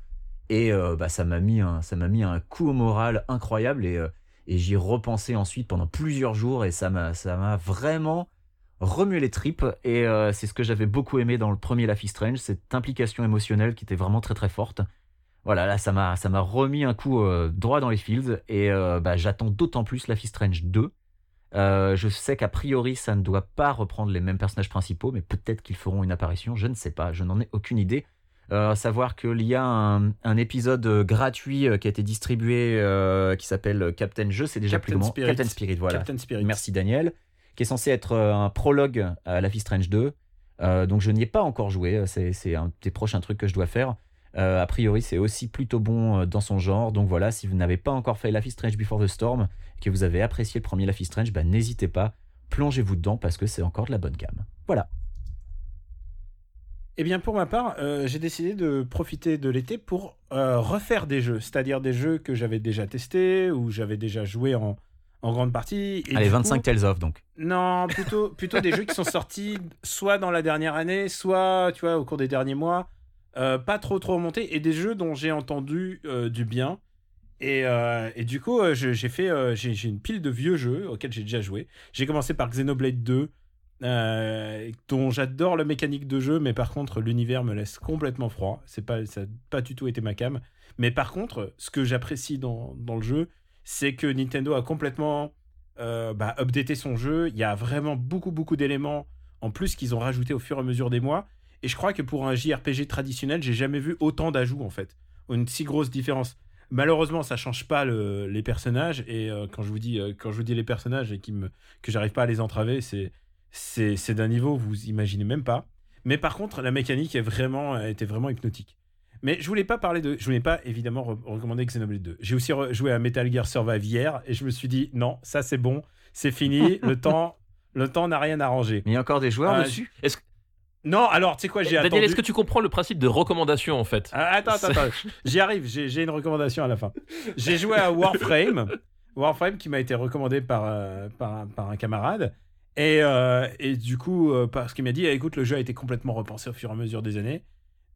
Et euh, bah, ça m'a mis un, ça m'a mis un coup au moral incroyable et, et j'y repensais ensuite pendant plusieurs jours et ça m'a, ça m'a vraiment remué les tripes. Et c'est ce que j'avais beaucoup aimé dans le premier Life is Strange, cette implication émotionnelle qui était vraiment très très forte. Voilà, là ça m'a, ça m'a remis un coup euh, droit dans les fields et euh, bah, j'attends d'autant plus Life is Strange 2. Euh, je sais qu'a priori, ça ne doit pas reprendre les mêmes personnages principaux, mais peut-être qu'ils feront une apparition, je ne sais pas, je n'en ai aucune idée. Savoir qu'il y a un, un épisode gratuit qui a été distribué qui s'appelle Captain Je, c'est déjà Captain plus le moment. Spirit. Captain Spirit, voilà. Captain Spirit. Merci Daniel, qui est censé être un prologue à Life is Strange 2. Euh, donc je n'y ai pas encore joué, c'est c'est un des prochains trucs que je dois faire. Euh, a priori, c'est aussi plutôt bon euh, dans son genre. Donc voilà, si vous n'avez pas encore fait Life is Strange Before the Storm, et que vous avez apprécié le premier Life is Strange, bah, n'hésitez pas, plongez-vous dedans parce que c'est encore de la bonne gamme. Voilà. Eh bien, pour ma part, euh, j'ai décidé de profiter de l'été pour euh, refaire des jeux, c'est-à-dire des jeux que j'avais déjà testés ou j'avais déjà joué en, en grande partie. Et Allez, du 25 coup- Tales of donc. Non, plutôt, plutôt des jeux qui sont sortis soit dans la dernière année, soit, tu vois, au cours des derniers mois. Euh, pas trop trop remontés et des jeux dont j'ai entendu euh, du bien. Et, euh, et du coup, j'ai fait, j'ai une pile de vieux jeux auxquels j'ai déjà joué. J'ai commencé par Xenoblade 2, euh, dont j'adore la mécanique de jeu, mais par contre, l'univers me laisse complètement froid. C'est pas, ça n'a pas du tout été ma cam. Mais par contre, ce que j'apprécie dans, dans le jeu, c'est que Nintendo a complètement bah, updaté son jeu. Il y a vraiment beaucoup, beaucoup d'éléments en plus qu'ils ont rajouté au fur et à mesure des mois. Et je crois que pour un JRPG traditionnel, j'ai jamais vu autant d'ajouts en fait. Une si grosse différence. Malheureusement, ça change pas le- les personnages. Et euh, quand je vous dis, euh, quand je vous dis les personnages et qui me, que j'arrive pas à les entraver, c'est, c'est, c'est d'un niveau que vous imaginez même pas. Mais par contre, la mécanique est vraiment, était vraiment hypnotique. Mais je voulais pas parler de, je voulais pas évidemment re- recommander Xenoblade 2. J'ai aussi joué à Metal Gear Survive hier et je me suis dit non, ça c'est bon, c'est fini, le temps, le temps n'a rien arrangé. Mais il y a encore des joueurs Ah, dessus? Est-ce Non, alors tu sais quoi, j'ai Daniel, attendu. est-ce que tu comprends le principe de recommandation en fait Ah, attends, attends, attends. J'y arrive, j'ai une recommandation à la fin. J'ai joué à Warframe, Warframe qui m'a été recommandé par, euh, par, un, par un camarade. Et, euh, et du coup, euh, parce qu'il m'a dit, ah, écoute, le jeu a été complètement repensé au fur et à mesure des années.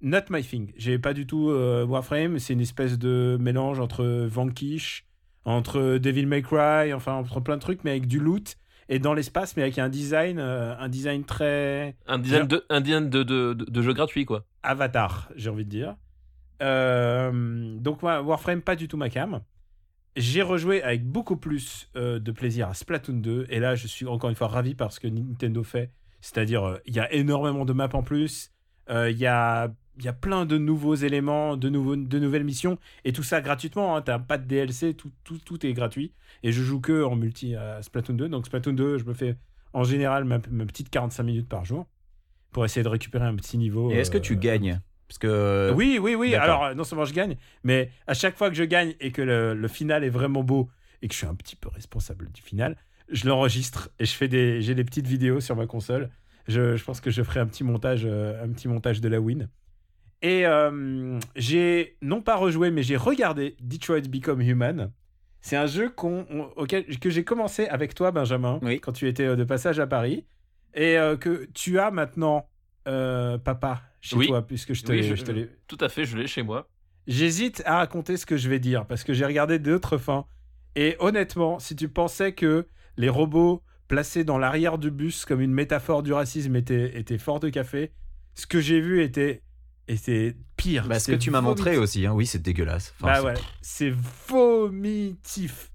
Not my thing. J'ai pas du tout Warframe, c'est une espèce de mélange entre Vanquish, entre Devil May Cry, enfin entre plein de trucs, mais avec du loot et dans l'espace, mais avec un design, euh, un design très Un design, de, un design de, de, de, de jeu gratuit quoi. Avatar, j'ai envie de dire. Euh, donc moi, Warframe, pas du tout ma cam. J'ai rejoué avec beaucoup plus euh, de plaisir à Splatoon 2. Et là, je suis encore une fois ravi par ce que Nintendo fait. C'est-à-dire, il y a énormément de maps en plus. Il y, a, il y a plein de nouveaux éléments, de, nouveaux, de nouvelles missions. Et tout ça gratuitement. Hein. T'as pas de DLC, tout, tout, tout est gratuit. Et je joue que en multi à Splatoon 2. Donc Splatoon 2, je me fais en général ma, ma petite 45 minutes par jour pour essayer de récupérer un petit niveau. Et est-ce que tu euh, gagnes? Parce que. oui, oui, oui. D'accord. Alors, euh, non seulement je gagne, mais à chaque fois que je gagne et que le, le final est vraiment beau et que je suis un petit peu responsable du final, je l'enregistre et je fais des, j'ai des petites vidéos sur ma console. Je, je pense que je ferai un petit montage, euh, un petit montage de la win. Et euh, j'ai non pas rejoué, mais j'ai regardé Detroit Become Human. C'est un jeu qu'on, on- auquel, que j'ai commencé avec toi, Benjamin, Oui. quand tu étais euh, de passage à Paris, et euh, que tu as maintenant, euh, papa, chez Oui. toi, puisque je te Oui, l'ai Tout à fait, je l'ai chez moi. J'hésite à raconter ce que je vais dire parce que j'ai regardé d'autres fins. Et honnêtement, si tu pensais que les robots placés dans l'arrière du bus comme une métaphore du racisme étaient, étaient forts de café, ce que j'ai vu était, était pire. Bah, ce que C'est tu m'as montré aussi, hein. oui, c'est dégueulasse. Enfin, Bah c'est- ouais, c'est vomitif.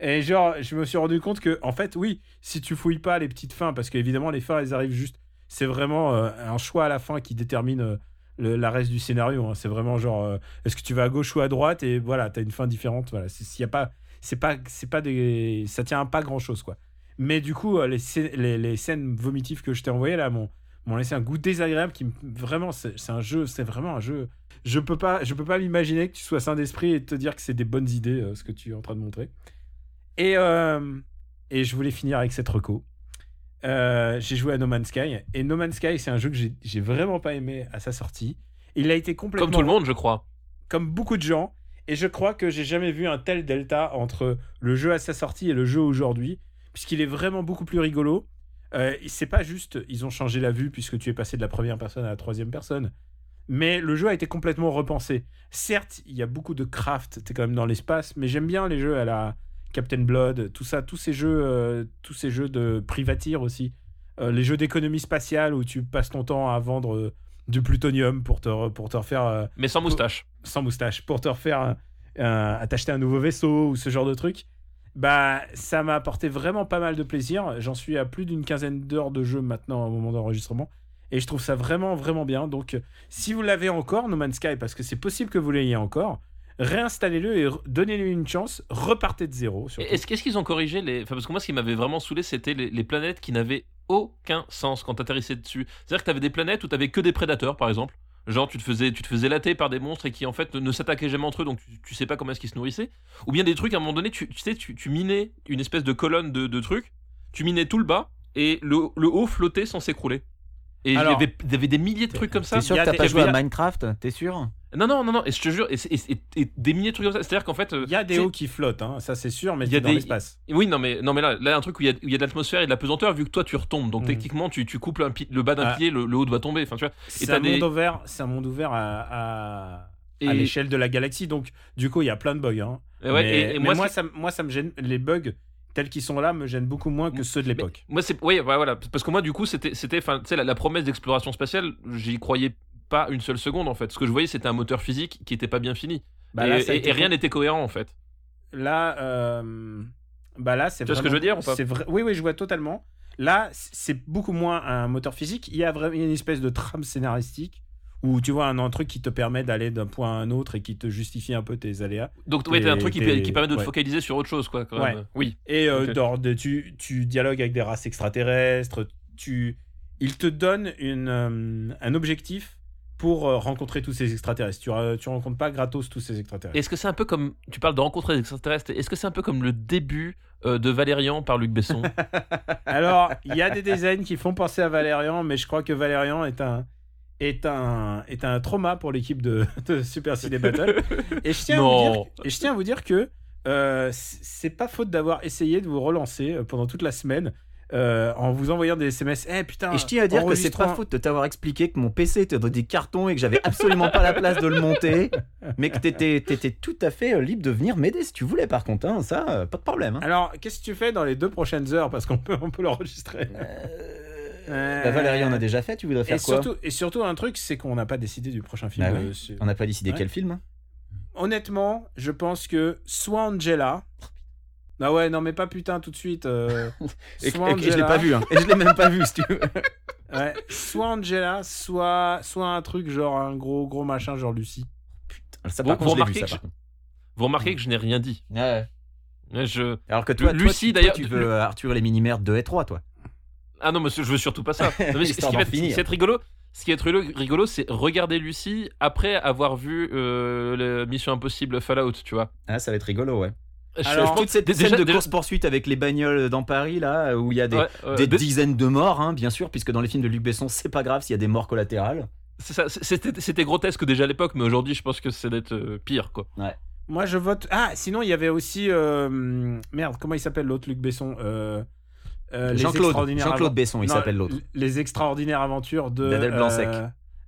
Et genre, je me suis rendu compte que, en fait, oui, si tu fouilles pas les petites fins, parce qu'évidemment, les fins, elles arrivent juste. C'est vraiment euh, un choix à la fin qui détermine euh, le, la reste du scénario. hein. C'est vraiment genre, euh, est-ce que tu vas à gauche ou à droite? Et voilà, t'as une fin différente. Voilà, c'est- s'il y a pas, c'est pas, c'est pas des, ça tient à pas grand chose quoi. Mais du coup, les, les, les scènes vomitives que je t'ai envoyées là m'ont m'ont laissé un goût désagréable qui me- vraiment, c'est un jeu, c'est vraiment un jeu. Je peux pas, je peux pas m'imaginer que tu sois sain d'esprit et te dire que c'est des bonnes idées euh, ce que tu es en train de montrer. Et euh, et je voulais finir avec cette reco. Euh, j'ai joué à No Man's Sky et No Man's Sky c'est un jeu que j'ai j'ai vraiment pas aimé à sa sortie. Il a été complètement Comme tout le monde, je crois. comme beaucoup de gens. Et je crois que j'ai jamais vu un tel delta entre le jeu à sa sortie et le jeu aujourd'hui, puisqu'il est vraiment beaucoup plus rigolo. Euh, c'est pas juste, ils ont changé la vue puisque tu es passé de la première personne à la troisième personne. Mais le jeu a été complètement repensé. Certes, il y a beaucoup de craft, t'es quand même dans l'espace, mais j'aime bien les jeux à la Captain Blood, tout ça, tous ces jeux, euh, tous ces jeux de privatir aussi, Euh, les jeux d'économie spatiale où tu passes ton temps à vendre du plutonium pour te, pour te refaire Mais sans moustache. sans moustache pour te refaire à t'acheter un nouveau vaisseau ou ce genre de truc bah ça m'a apporté vraiment pas mal de plaisir j'en suis à plus d'une quinzaine d'heures de jeu maintenant au moment d'enregistrement et je trouve ça vraiment vraiment bien donc si vous l'avez encore No Man's Sky parce que c'est possible que vous l'ayez encore réinstallez-le et donnez-lui une chance repartez de zéro. Est-ce qu'ils ont corrigé les. Enfin, parce que moi, ce qui m'avait vraiment saoulé, c'était les, les planètes qui n'avaient aucun sens quand t'atterrissais dessus. C'est-à-dire que t'avais des planètes où t'avais que des prédateurs, par exemple. Genre, tu te faisais, tu te faisais latter par des monstres et qui, en fait, ne, ne s'attaquaient jamais entre eux, donc tu, tu sais pas comment est-ce qu'ils se nourrissaient. Ou bien des trucs, à un moment donné, tu, tu sais, tu, tu minais une espèce de colonne de, de trucs, tu minais tout le bas, et le, le haut flottait sans s'écrouler. Et il y avait, il y avait des milliers de trucs comme ça. T'es sûr que t'as pas je joué à Minecraft? T'es sûr? Non, non, non, non, et je te jure, et, c'est- et- et- et des milliers de trucs comme ça. C'est-à-dire qu'en fait. euh, Il y a des hauts qui flottent, hein, ça c'est sûr, mais Il y a dans des- l'espace. Oui, non, mais, non, mais là, là, un truc où il y a, y a de l'atmosphère et de la pesanteur, vu que toi tu retombes. Donc Mhm. techniquement, tu, tu coupes un pi- le bas d'un Ah. pied, le, le haut doit tomber. Enfin, tu vois. C'est un, des- monde ouvert, un monde ouvert à, à, l'échelle de la galaxie, donc du coup il y a plein de bugs. hein. Ouais, mais moi, ça, moi ça me gêne, les bugs tels qu'ils sont là me gênent beaucoup moins que ceux de l'époque. Moi, c'est. Oui, voilà. Parce que moi, du coup, c'était. c'était, la, la promesse d'exploration spatiale, j'y croyais pas une seule seconde, en fait. Ce que je voyais, c'était un moteur physique qui était pas bien fini. Bah, et là, rien n'était cohérent, en fait. Là, euh, bah là, c'est Tu vois ce que je veux dire ou pas Oui, oui, je vois totalement. Là, c'est beaucoup moins un moteur physique. Il y a vraiment une espèce de trame scénaristique où tu vois un, un truc qui te permet d'aller d'un point à un autre et qui te justifie un peu tes aléas. Donc, ouais, t'as un truc qui, permet de te focaliser sur autre chose, quoi. Quand Ouais. même. Oui. Et euh, Ok. dans- de- tu, tu dialogues avec des races extraterrestres. Tu, il te donne une, euh, un objectif pour euh, rencontrer tous ces extraterrestres. Tu, ra- tu rencontres pas gratos tous ces extraterrestres. Est-ce que c'est un peu comme. Tu parles de rencontrer des extraterrestres. Est-ce que c'est un peu comme le début euh, de Valérian par Luc Besson Alors, il y a des designs qui font penser à Valérian, mais je crois que Valérian est un est un est un trauma pour l'équipe de, de Super Ciné Battle. Et je tiens à vous dire, et je tiens à vous dire que euh, c'est pas faute d'avoir essayé de vous relancer euh, pendant toute la semaine euh, en vous envoyant des SMS. Eh putain. Et je tiens à dire que c'est pas faute de t'avoir expliqué que mon PC était dans des cartons et que j'avais absolument pas la place de le monter, mais que t'étais étais tout à fait euh, libre de venir m'aider si tu voulais par contre, hein, ça, euh, pas de problème. hein. Alors, qu'est-ce que tu fais dans les deux prochaines heures? Parce qu'on peut on peut l'enregistrer. Euh, Bah, Valérie, on a déjà fait, tu voudrais et faire quoi? surtout, et surtout un truc, c'est qu'on n'a pas décidé du prochain film. Bah oui. On n'a pas décidé Ouais. quel film hein honnêtement, je pense que soit Angela. Ah ouais, non, mais pas putain tout de suite. euh, Et, soit et- et je l'ai Angela- pas vu, hein. et je l'ai même pas vu si tu veux. Ouais, soit Angela, soit, soit un truc genre un gros gros machin genre Lucie. Ça, Vous- par contre, vous je l'ai remarquez vu, ça, que par je- contre. Vous remarquez que je n'ai rien dit. Ouais. Je... Alors que toi, Lu- toi, Lucie, d'ailleurs- tu veux euh, Arthur et les mini-merdes 2 et 3, toi. Ah non, monsieur, je veux surtout pas ça. Non, mais ce, qui va être, finir. ce qui va être rigolo, ce qui être rigolo, rigolo, c'est regarder Lucie après avoir vu euh, le Mission Impossible Fallout, tu vois. Ah, ça va être rigolo, ouais. Je- Alors, je cette dé- scène déjà- de déjà- course-poursuite avec les bagnoles dans Paris, là, où il y a des, Ouais, ouais, des dé- dizaines de morts, hein, bien sûr, puisque dans les films de Luc Besson, c'est pas grave s'il y a des morts collatérales. C'était grotesque déjà à l'époque, mais aujourd'hui, je pense que c'est d'être euh, pire, quoi. Moi je vote. Ah, sinon il y avait aussi euh, merde, comment il s'appelle l'autre Luc Besson euh, euh, Jean-Claude Besson, il s'appelle l'autre. Les extraordinaires aventures de D'Adèle Blanc-Sec.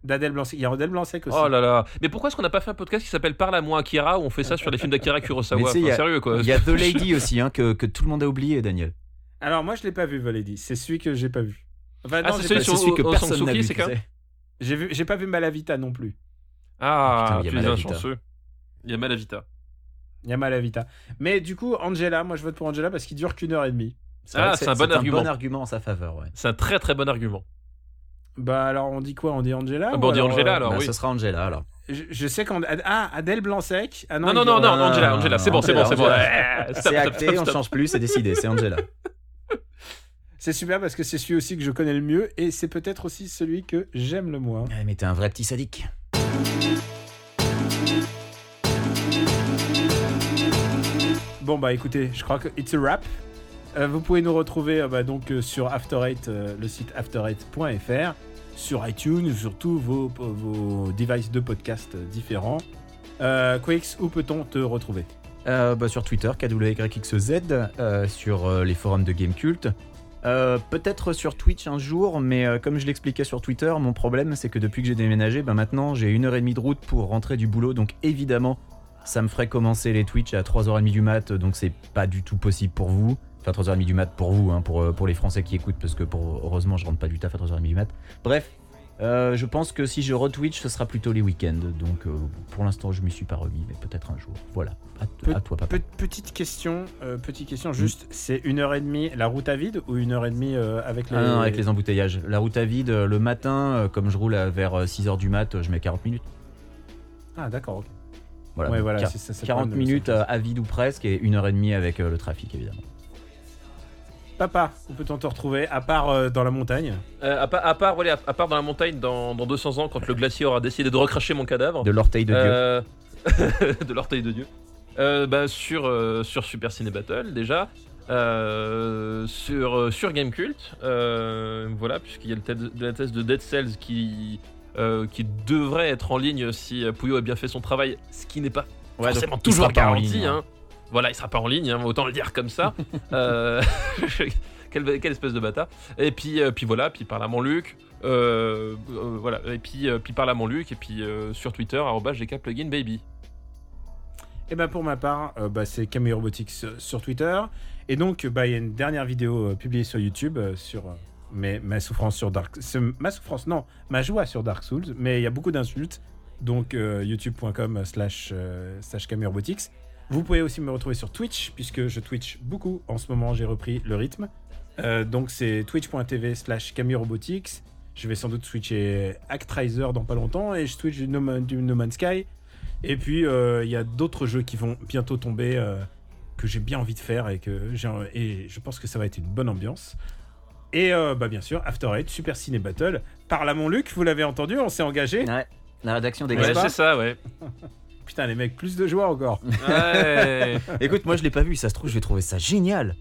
D'Adèle Blanc-Sec. Il y a Adèle Blanc-Sec aussi. Oh là là. Mais pourquoi est-ce qu'on n'a pas fait un podcast qui s'appelle Parle à moi Akira où on fait ça sur les films d'Akira Kurosawa? Enfin, a- Sérieux, quoi. Il y a The Lady aussi, hein, que, que tout le monde a oublié, Daniel. Alors moi je l'ai pas vu Voledy. C'est celui que j'ai pas vu. Enfin, Ah, non, c'est celui sur- que au- personne n'a vu. c'est. J'ai vu, j'ai pas vu Malavita non plus. Ah, Putain, il y a tu es un Malavita. chanceux. Il y a Malavita. Il y a Malavita. Mais du coup Angela, moi je vote pour Angela parce qu'il dure qu'une heure et demie. Ah, c'est un bon argument. bon argument en sa faveur, ouais. C'est un très très bon argument. Bah alors on dit quoi? On dit Angela Ah, ou bah, on dit Angela, euh, alors. Bah, oui. Ce sera Angela, alors. je, je sais qu'en ah Adèle Blanc-Sec. Ah Non, non, non, non, non, Angela, Angela, c'est bon, c'est bon, c'est bon. Stop, C'est stop, acté, stop, on stop. change plus, c'est décidé, c'est Angela. C'est super parce que c'est celui aussi que je connais le mieux et c'est peut-être aussi celui que j'aime le moins. Ouais, mais t'es un vrai petit sadique. Bon bah écoutez, je crois que it's a wrap. Euh, vous pouvez nous retrouver euh, bah, donc euh, sur After Eight, le site after8.fr, sur iTunes, sur tous vos, devices de podcast différents. Quakes, où peut-on te retrouver? Bah, sur Twitter, KWYXZ, sur les forums de Gamecult. Peut-être sur Twitch un jour, mais comme je l'expliquais sur Twitter, mon problème c'est que depuis que j'ai déménagé, bah, maintenant j'ai une heure et demie de route pour rentrer du boulot, donc évidemment ça me ferait commencer les Twitch à 3h30 du mat, donc c'est pas du tout possible pour vous. Enfin 3h30 du mat pour vous, hein, pour, euh, pour les Français qui écoutent, parce que pour, heureusement je rentre pas du taf à 3h30 du mat. Bref, euh, je pense que si je retwitch, ce sera plutôt les week-ends, donc euh, pour l'instant je m'y suis pas remis, mais peut-être un jour. Voilà, à, toi papa. Pe- Petite question, euh, petite question, juste, c'est une heure et demie la route à vide ou une heure et demie avec les... Ah non, avec les embouteillages. La route à vide, le matin, comme je roule à- vers 6h du mat, je mets 40 minutes. Ah d'accord, ok. Voilà, Ouais, donc voilà, quar- c'est ça, c'est le 40 problème de minutes ça. à vide ou presque, et une heure et demie avec le trafic, évidemment. Papa, où peut-on te retrouver à part euh, dans la montagne Euh, à, part, à, part, voilà, à part dans la montagne dans, dans 200 ans, quand le glacier aura décidé de recracher mon cadavre. De l'orteil de Dieu. Euh, de l'orteil de Dieu. Euh, bah, sur, sur Super Ciné Battle, déjà. Euh, sur, sur Gamecult. Euh, voilà, puisqu'il y a le, test- la thèse de Dead Cells qui euh, qui devrait être en ligne si Pouillot a bien fait son travail, ce qui n'est pas Ouais, forcément toujours sera pas en garanti. ligne, hein. Voilà, il sera pas en ligne, hein, autant le dire comme ça. Euh, quelle, quelle espèce de bâtard. Et puis, euh, puis voilà, puis par là mon Luc. Euh, euh, voilà, et puis, euh, puis par là mon Luc, et puis euh, sur Twitter, arrobas GK Plugin Baby. Et ben pour ma part, euh, bah, c'est Camille Robotics sur- Twitter. Et donc, bah, il y a une dernière vidéo euh, publiée sur YouTube euh, sur euh, mes- ma souffrance sur Dark... Ma souffrance, non, ma joie sur Dark Souls. Mais il y a beaucoup d'insultes. Donc, euh, youtube.com slash slash Camille Robotics. Vous pouvez aussi me retrouver sur Twitch, puisque je Twitch beaucoup. En ce moment, j'ai repris le rythme. Euh, donc, c'est twitch.tv slash Camille Robotics. Je vais sans doute switcher Actraiser dans pas longtemps. Et je switch du No, Man- du no Man's Sky. Et puis, euh, il y a d'autres jeux qui vont bientôt tomber euh, que j'ai bien envie de faire et que j'ai et je pense que ça va être une bonne ambiance. Et euh, bah, bien sûr, After Eight, Super Ciné Battle. Par là, mon Luc, vous l'avez entendu, on s'est engagé. Ouais, la rédaction des Ouais, c'est ça, ouais. Putain, les mecs, plus de joueurs encore. Ouais. Écoute, moi je l'ai pas vu, ça se trouve, je vais trouver ça génial.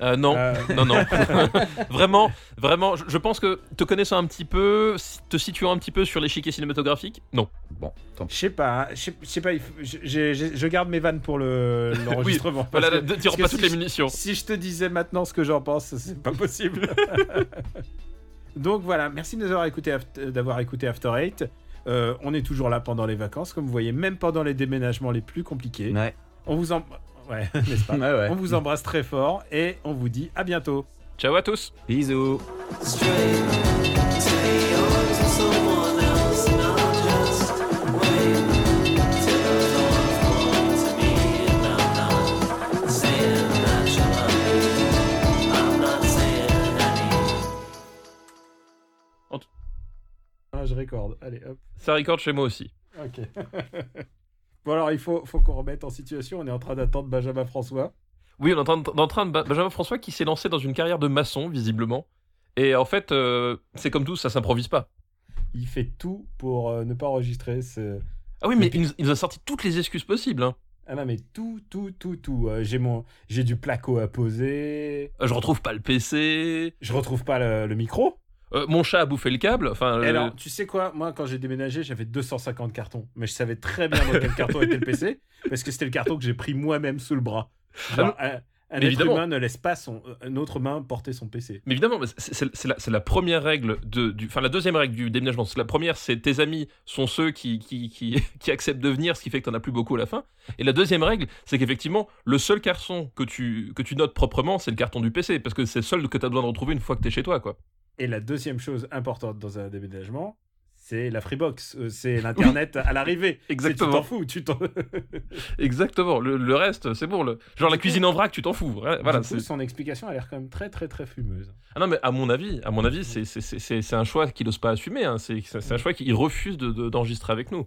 Euh, non, Euh, non, non. vraiment, vraiment, je, je pense que te connaissant un petit peu, te situant un petit peu sur l'échiquier cinématographique, non. Bon, tant pis. Je sais pas, hein, je sais- pas, je, garde mes vannes pour le- l'enregistrement. parce Voilà, que- tirons pas si toutes les je- munitions. Si je te disais maintenant ce que j'en pense, c'est pas possible. Donc voilà, merci de nous avoir écouté d'avoir écouté After Eight. Euh, on est toujours là pendant les vacances, comme vous voyez, même pendant les déménagements les plus compliqués. Ouais. On vous en... ouais, n'est-ce pas Ouais, ouais. On vous embrasse très fort et on vous dit à bientôt. Ciao à tous. Bisous. Allez, hop. Ça record chez moi aussi. Ok. bon alors, il faut, faut qu'on remette en situation. On est en train d'attendre Benjamin François. Oui, on est en train de, en train de Benjamin François qui s'est lancé dans une carrière de maçon, visiblement. Et en fait, euh, c'est comme tout, ça s'improvise pas. Il fait tout pour euh, ne pas enregistrer ce... Ah oui, mais il nous, il nous a sorti toutes les excuses possibles. hein. Ah non, mais tout, tout, tout, tout. Euh, j'ai mon, j'ai du placo à poser. Je retrouve pas le PC. Je retrouve pas le, le micro. Euh, mon chat a bouffé le câble. Enfin, Et euh, alors, tu sais quoi? Moi, quand j'ai déménagé, j'avais 250 cartons. Mais je savais très bien dans quel carton était le PC. Parce que c'était le carton que j'ai pris moi-même sous le bras. Genre, un, un Mais être humain ne laisse pas son, une autre main porter son PC. Mais évidemment, c'est- la, première règle de, du, enfin la deuxième règle du déménagement. La première, c'est tes amis sont ceux qui, qui, qui, qui acceptent de venir, ce qui fait que t'en as plus beaucoup à la fin. Et la deuxième règle, c'est qu'effectivement, le seul carton que tu, que tu notes proprement, c'est le carton du PC, parce que c'est le seul que t'as besoin de retrouver une fois que t'es chez toi, quoi. Et la deuxième chose importante dans un déménagement, c'est la Freebox. Euh, C'est l'Internet à l'arrivée. Exactement. Tu t'en fous. Tu t'en... Exactement. Le, le reste, c'est bon. Le, genre la cuisine en vrac, tu t'en fous. Voilà. coup, son explication a l'air quand même très, très, très fumeuse. Ah non, mais à mon avis, à mon avis, c'est c'est- c'est- un choix qu'il n'ose pas assumer. hein. C'est un choix qu'il refuse de- de- d'enregistrer avec nous.